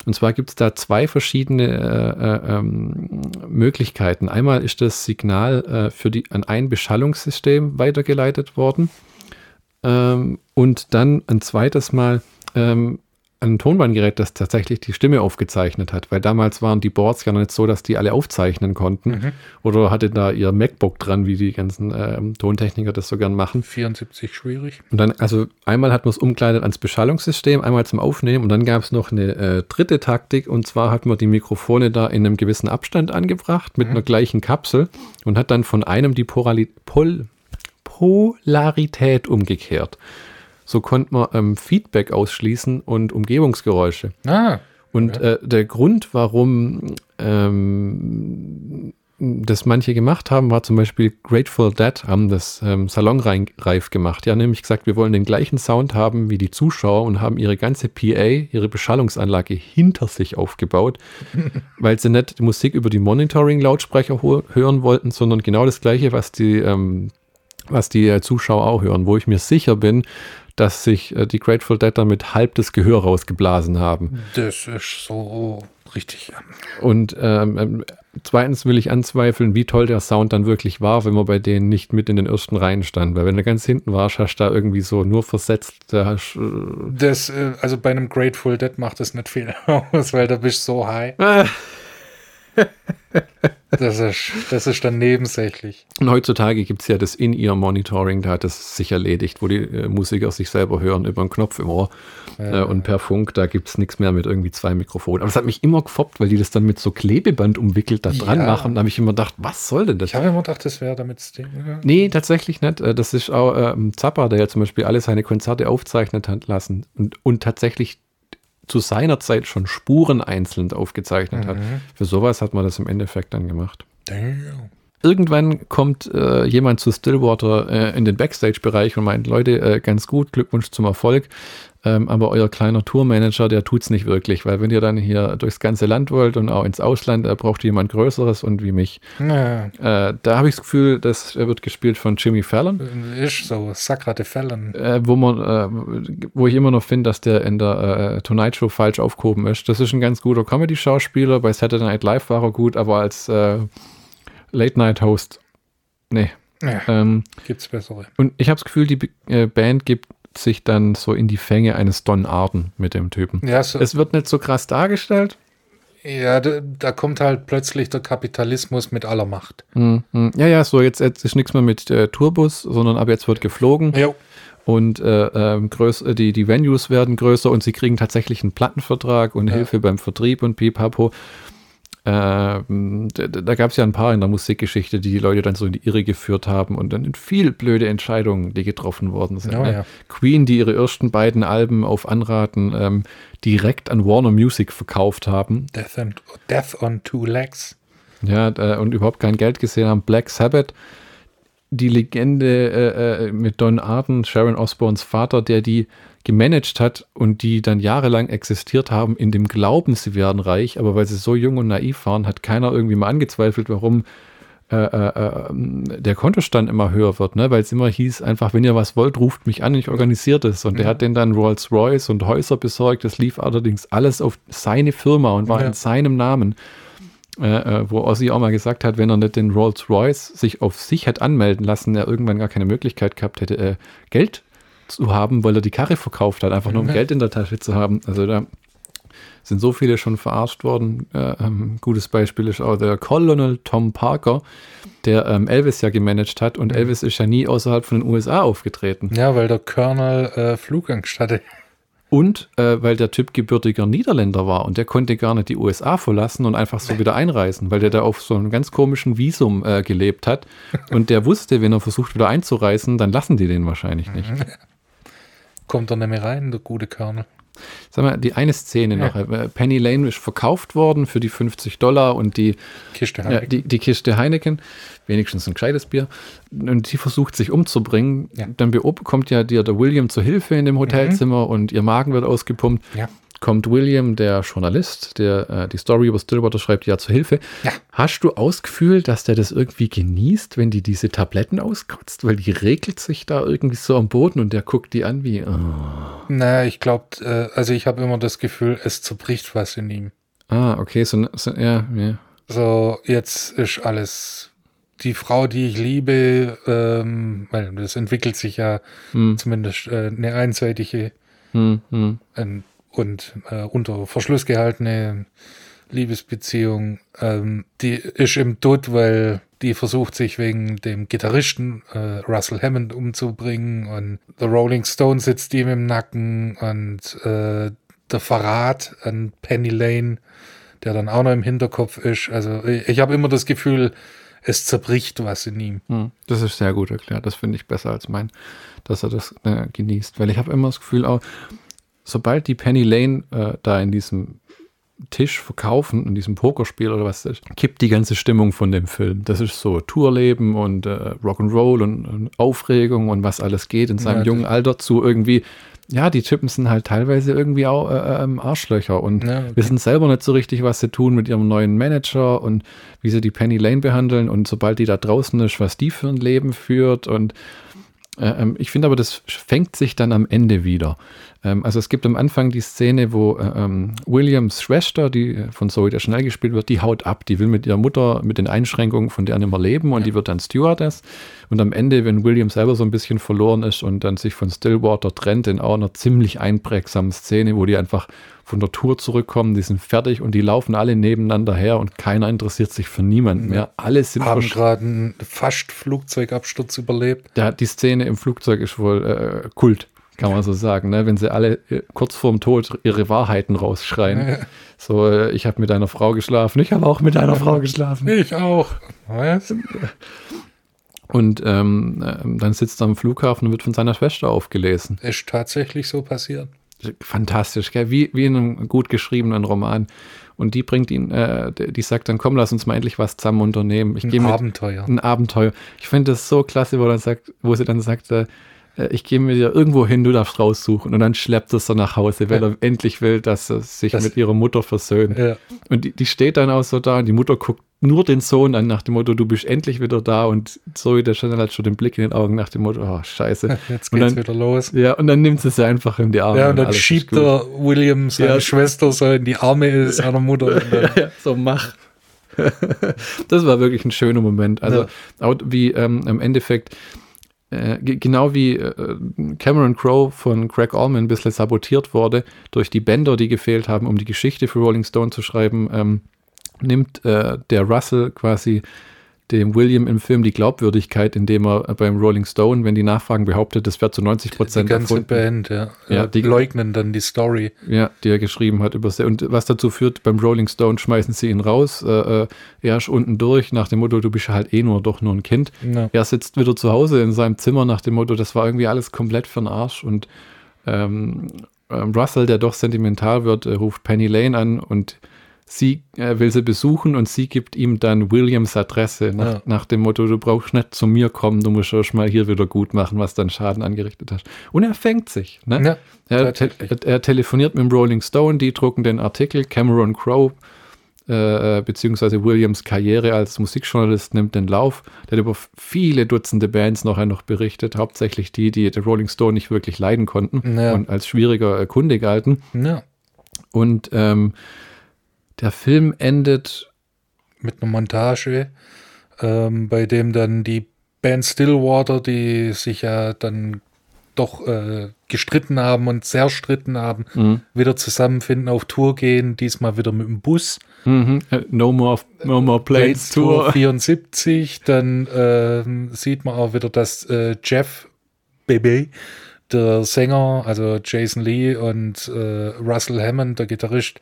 Und zwar gibt es da zwei verschiedene äh, äh, ähm, Möglichkeiten. Einmal ist das Signal äh, für die, an ein Beschallungssystem weitergeleitet worden. Ähm, und dann ein zweites Mal ähm, ein Tonbandgerät, das tatsächlich die Stimme aufgezeichnet hat, weil damals waren die Boards ja noch nicht so, dass die alle aufzeichnen konnten. Oder hatte da ihr MacBook dran, wie die ganzen ähm, Tontechniker das so gern machen. 74 schwierig. Und dann, also einmal hat man es umgeleitet ans Beschallungssystem, einmal zum Aufnehmen und dann gab es noch eine äh, dritte Taktik und zwar hat man die Mikrofone da in einem gewissen Abstand angebracht mit einer gleichen Kapsel und hat dann von einem die Porali Pol Polarität umgekehrt. So konnte man ähm, Feedback ausschließen und Umgebungsgeräusche. Ah, Und äh, der Grund, warum ähm, das manche gemacht haben, war zum Beispiel Grateful Dead haben das ähm, salonreif gemacht. Ja, nämlich gesagt, wir wollen den gleichen Sound haben wie die Zuschauer und haben ihre ganze PA, ihre Beschallungsanlage hinter sich aufgebaut, weil sie nicht die Musik über die Monitoring-Lautsprecher hören wollten, sondern genau das gleiche, was die, ähm, was die äh, Zuschauer auch hören, wo ich mir sicher bin, dass sich äh, die Grateful Dead damit halb das Gehör rausgeblasen haben. das ist so richtig. Und ähm, ähm, zweitens will ich anzweifeln, wie toll der Sound dann wirklich war, wenn man bei denen nicht mit in den ersten Reihen stand. Weil wenn du ganz hinten warst, hast du da irgendwie so nur versetzt, da hast, äh, Das, äh, also bei einem Grateful Dead macht das nicht viel aus, weil da bist du so high. äh, Das ist, das ist dann nebensächlich. Und heutzutage gibt es ja das In-Ear-Monitoring, da hat es sich erledigt, wo die äh, Musiker sich selber hören über einen Knopf im Ohr. Äh, und per Funk, da gibt es nichts mehr mit irgendwie zwei Mikrofonen. Aber es hat mich immer gefoppt, weil die das dann mit so Klebeband umwickelt da dran Ja. machen. Da habe ich immer gedacht, was soll denn das? Ich habe immer gedacht, das wäre damit. Ja. Nee, tatsächlich nicht. Äh, Das ist auch ähm, Zappa, der ja zum Beispiel alle seine Konzerte aufzeichnet hat lassen und, und tatsächlich zu seiner Zeit schon Spuren einzeln aufgezeichnet hat. Für sowas hat man das im Endeffekt dann gemacht. Damn. Irgendwann kommt äh, jemand zu Stillwater äh, in den Backstage-Bereich und meint, Leute, äh, ganz gut, Glückwunsch zum Erfolg. Ähm, aber euer kleiner Tourmanager, der tut's nicht wirklich, weil wenn ihr dann hier durchs ganze Land wollt und auch ins Ausland, äh, braucht ihr jemand Größeres und wie mich. Ja, Äh, da habe ich das Gefühl, das wird gespielt von Jimmy Fallon. ist so. Sacra de Fallon. äh, wo man, äh, wo ich immer noch finde, dass der in der äh, Tonight Show falsch aufgehoben ist. Das ist ein ganz guter Comedy-Schauspieler. Bei Saturday Night Live war er gut, aber als äh, Late-Night-Host, nee. Ja, Ähm, gibt's bessere. und ich habe das Gefühl, die B- äh, Band gibt sich dann so in die Fänge eines Don Arden mit dem Typen. Ja, so, Es wird nicht so krass dargestellt. ja da, da kommt halt plötzlich der Kapitalismus mit aller Macht. Hm, hm. Ja, ja, so jetzt, jetzt ist nichts mehr mit äh, Tourbus, sondern ab jetzt wird geflogen. Jo. und äh, ähm, äh, die, die Venues werden größer und sie kriegen tatsächlich einen Plattenvertrag und Ja. Hilfe beim Vertrieb und pipapo. Ähm, da da gab es ja ein paar in der Musikgeschichte, die die Leute dann so in die Irre geführt haben und dann viel blöde Entscheidungen, die getroffen worden sind. Ja, ne? ja. Queen, die ihre ersten beiden Alben auf Anraten ähm, direkt an Warner Music verkauft haben, Death, and, Death on Two Legs. ja, äh, und überhaupt kein Geld gesehen haben. Black Sabbath, die Legende äh, äh, mit Don Arden, Sharon Osbournes Vater, der die gemanagt hat und die dann jahrelang existiert haben in dem Glauben, sie werden reich, aber weil sie so jung und naiv waren, hat keiner irgendwie mal angezweifelt, warum äh, äh, äh, der Kontostand immer höher wird, ne? weil es immer hieß, einfach, wenn ihr was wollt, ruft mich an, ich organisiere das. Und der hat den dann Rolls-Royce und Häuser besorgt. Das lief allerdings alles auf seine Firma und war Ja. in seinem Namen äh, äh, wo Ozzy auch mal gesagt hat, wenn er nicht den Rolls-Royce sich auf sich hätte anmelden lassen, er irgendwann gar keine Möglichkeit gehabt hätte, äh, Geld zu haben, weil er die Karre verkauft hat, einfach nur um Mhm. Geld in der Tasche zu haben. Also da sind so viele schon verarscht worden. Äh, ähm, gutes Beispiel ist auch der Colonel Tom Parker, der ähm, Elvis ja gemanagt hat und Elvis ist ja nie außerhalb von den USA aufgetreten. Ja, weil der Colonel äh, Flugangst hatte. Und äh, weil der Typ gebürtiger Niederländer war und der konnte gar nicht die USA verlassen und einfach so wieder einreisen, weil der da auf so einem ganz komischen Visum äh, gelebt hat. Und der wusste, wenn er versucht wieder einzureisen, dann lassen die den wahrscheinlich nicht. Kommt er nicht mehr rein, der gute Colonel. Sag mal, die eine Szene noch. Äh, Penny Lane ist verkauft worden für die 50 Dollar und die, Kiste ja, Heineken. die, die Kiste Heineken, wenigstens ein gescheites Bier, und die versucht sich umzubringen. Ja. Dann kommt ja dir der William zur Hilfe in dem Hotelzimmer und ihr Magen wird ausgepumpt. Ja. Kommt William, der Journalist, der äh, die Story über Stillwater schreibt, ja zur Hilfe. Ja. Hast du ausgefühlt, dass der das irgendwie genießt, wenn die diese Tabletten auskotzt? Weil die regelt sich da irgendwie so am Boden und der guckt die an wie. Oh. Naja, ich glaube, äh, also ich habe immer das Gefühl, es zerbricht was in ihm. Ah, okay, so, so ja, ja. So, jetzt ist alles die Frau, die ich liebe, ähm, weil das entwickelt sich ja Hm, zumindest äh, eine einseitige hm, hm. ähm, und äh, unter Verschluss gehaltene Liebesbeziehung. Ähm, die ist im Tod, weil die versucht sich wegen dem Gitarristen äh, Russell Hammond umzubringen und The Rolling Stone sitzt ihm im Nacken und äh, der Verrat an Penny Lane, der dann auch noch im Hinterkopf ist. Also ich, ich habe immer das Gefühl, es zerbricht was in ihm. Hm, Das ist sehr gut erklärt. Das finde ich besser als mein, dass er das äh, genießt. Weil ich habe immer das Gefühl, auch, sobald die Penny Lane äh, da in diesem Tisch verkaufen, in diesem Pokerspiel oder was das ist, kippt die ganze Stimmung von dem Film. Das ist so Tourleben und äh, Rock'n'Roll und, und Aufregung und was alles geht in seinem Ja, jungen Alter zu irgendwie. Ja, die Typen sind halt teilweise irgendwie auch äh, ähm, Arschlöcher und Ja, okay. wissen selber nicht so richtig, was sie tun mit ihrem neuen Manager und wie sie die Penny Lane behandeln und sobald die da draußen ist, was die für ein Leben führt und äh, ähm, ich finde aber, das fängt sich dann am Ende wieder. Ähm, also es gibt am Anfang die Szene, wo äh, ähm, Williams Schwester, die äh, von Zoe der schnell gespielt wird, die haut ab. Die will mit ihrer Mutter mit den Einschränkungen von der nicht mehr leben und die wird dann Stewardess. Und am Ende, wenn William selber so ein bisschen verloren ist und dann sich von Stillwater trennt, in auch einer ziemlich einprägsamen Szene, wo die einfach von der Tour zurückkommen, die sind fertig und die laufen alle nebeneinander her und keiner interessiert sich für niemanden mehr. Alle sind Haben gerade einen fast Flugzeugabsturz überlebt. der, die Szene im Flugzeug ist wohl äh, Kult, kann man so sagen, ne? wenn sie alle äh, kurz vorm Tod ihre Wahrheiten rausschreien. So, äh, ich habe mit einer Frau geschlafen, ich habe auch mit einer Frau geschlafen. Ich auch. Was? Und ähm, ähm, dann sitzt er am Flughafen und wird von seiner Schwester aufgelesen. Ist tatsächlich so passiert. Fantastisch, gell? Wie, wie in einem gut geschriebenen Roman. Und die bringt ihn, äh, die sagt dann, komm, lass uns mal endlich was zusammen unternehmen. Ich Ein mit, Abenteuer. ein Abenteuer. Ich finde das so klasse, wo, dann sagt, wo sie dann sagt, äh, ich gehe mit dir irgendwo hin, du darfst raussuchen. Und dann schleppt es er nach Hause, weil er endlich will, dass er sich Das- mit ihrer Mutter versöhnt. Ja. Und die, die steht dann auch so da und die Mutter guckt nur den Sohn an nach dem Motto, du bist endlich wieder da. Und Zoe, der Chanel hat schon den Blick in den Augen nach dem Motto, oh, scheiße. Jetzt Und geht's dann- wieder los. Ja, und dann nimmt sie sie einfach in die Arme. Ja, und dann ist schiebt der William seine Ja. Schwester so in die Arme seiner Mutter. Und ja, so mach. das war wirklich ein schöner Moment. Also, wie ähm, im Endeffekt, äh, ge- genau wie äh, Cameron Crowe von Craig Allman ein bisschen sabotiert wurde durch die Bänder, die gefehlt haben, um die Geschichte für Rolling Stone zu schreiben, ähm, nimmt äh, der Russell quasi dem William im Film die Glaubwürdigkeit, indem er beim Rolling Stone, wenn die Nachfragen behauptet, das wäre zu 90 die Prozent ganze erfunden. Band, ja. Ja, die- die leugnen dann die Story. Ja, die er geschrieben hat über und was dazu führt, beim Rolling Stone schmeißen sie ihn raus, äh, äh, er ist unten durch, nach dem Motto, du bist halt eh nur doch nur ein Kind. Ja. Er sitzt wieder zu Hause in seinem Zimmer nach dem Motto, das war irgendwie alles komplett für den Arsch und ähm, ähm, Russell, der doch sentimental wird, äh, ruft Penny Lane an und sie äh, will sie besuchen und sie gibt ihm dann Williams Adresse nach, Ja. nach dem Motto, du brauchst nicht zu mir kommen, du musst erst mal hier wieder gut machen, was dann Schaden angerichtet hast. Und er fängt sich. Ne? Ja, Er, te er, er telefoniert mit dem Rolling Stone, die drucken den Artikel. Cameron Crowe, äh, äh, beziehungsweise Williams Karriere als Musikjournalist nimmt den Lauf. Der hat über viele Dutzende Bands nachher noch berichtet, hauptsächlich die, die der Rolling Stone nicht wirklich leiden konnten Ja. und als schwieriger äh, Kunde galten. ja. Und ähm, der Film endet, Mit einer Montage, ähm, bei dem dann die Band Stillwater, die sich ja dann doch äh, gestritten haben und sehr stritten haben, Mhm. wieder zusammenfinden, auf Tour gehen, diesmal wieder mit dem Bus. mhm, äh, No More, no more Planes Tour. 74, dann ähm, sieht man auch wieder, dass äh, Jeff Bebe, der Sänger, also Jason Lee und äh, Russell Hammond, der Gitarrist,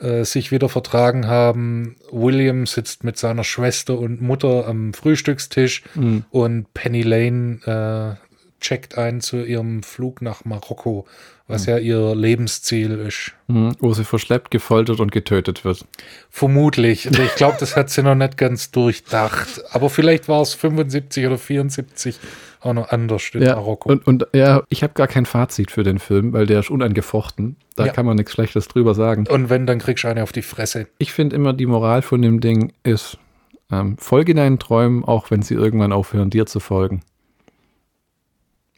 äh, sich wieder vertragen haben. William sitzt mit seiner Schwester und Mutter am Frühstückstisch Mhm. und Penny Lane äh, checkt ein zu ihrem Flug nach Marokko, was ja ihr Lebensziel ist. Mhm, wo sie verschleppt, gefoltert und getötet wird. Vermutlich. Also Ich glaube, das hat sie noch nicht ganz durchdacht. Aber vielleicht war es 75 oder 74. auch noch anders in Ja, Marokko. und, und ja, ich habe gar kein Fazit für den Film, weil der ist unangefochten. Da Ja. kann man nichts Schlechtes drüber sagen. Und wenn, dann kriegst du eine auf die Fresse. Ich finde immer, die Moral von dem Ding ist, ähm, folge deinen Träumen, auch wenn sie irgendwann aufhören, dir zu folgen.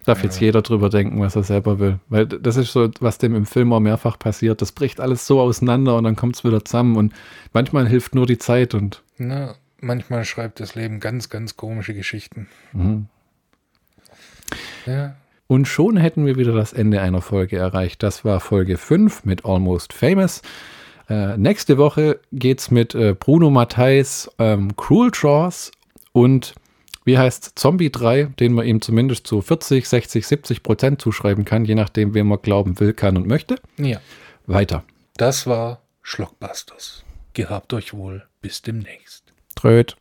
Darf jetzt jeder drüber denken, was er selber will. Weil das ist so, was dem im Film auch mehrfach passiert. Das bricht alles so auseinander und dann kommt es wieder zusammen. Und manchmal hilft nur die Zeit und Ne? Manchmal schreibt das Leben ganz, ganz komische Geschichten. Mhm. Ja. Und schon hätten wir wieder das Ende einer Folge erreicht. Das war Folge 5 mit Almost Famous. Äh, nächste Woche geht's mit äh, Bruno Matthijs ähm, Cruel Jaws und wie heißt Zombie 3, den man ihm zumindest zu 40, 60, 70 Prozent zuschreiben kann, je nachdem, wem man glauben will, kann und möchte. ja. Weiter. Das war Schlockbusters. Gehabt euch wohl. Bis demnächst. Tröd.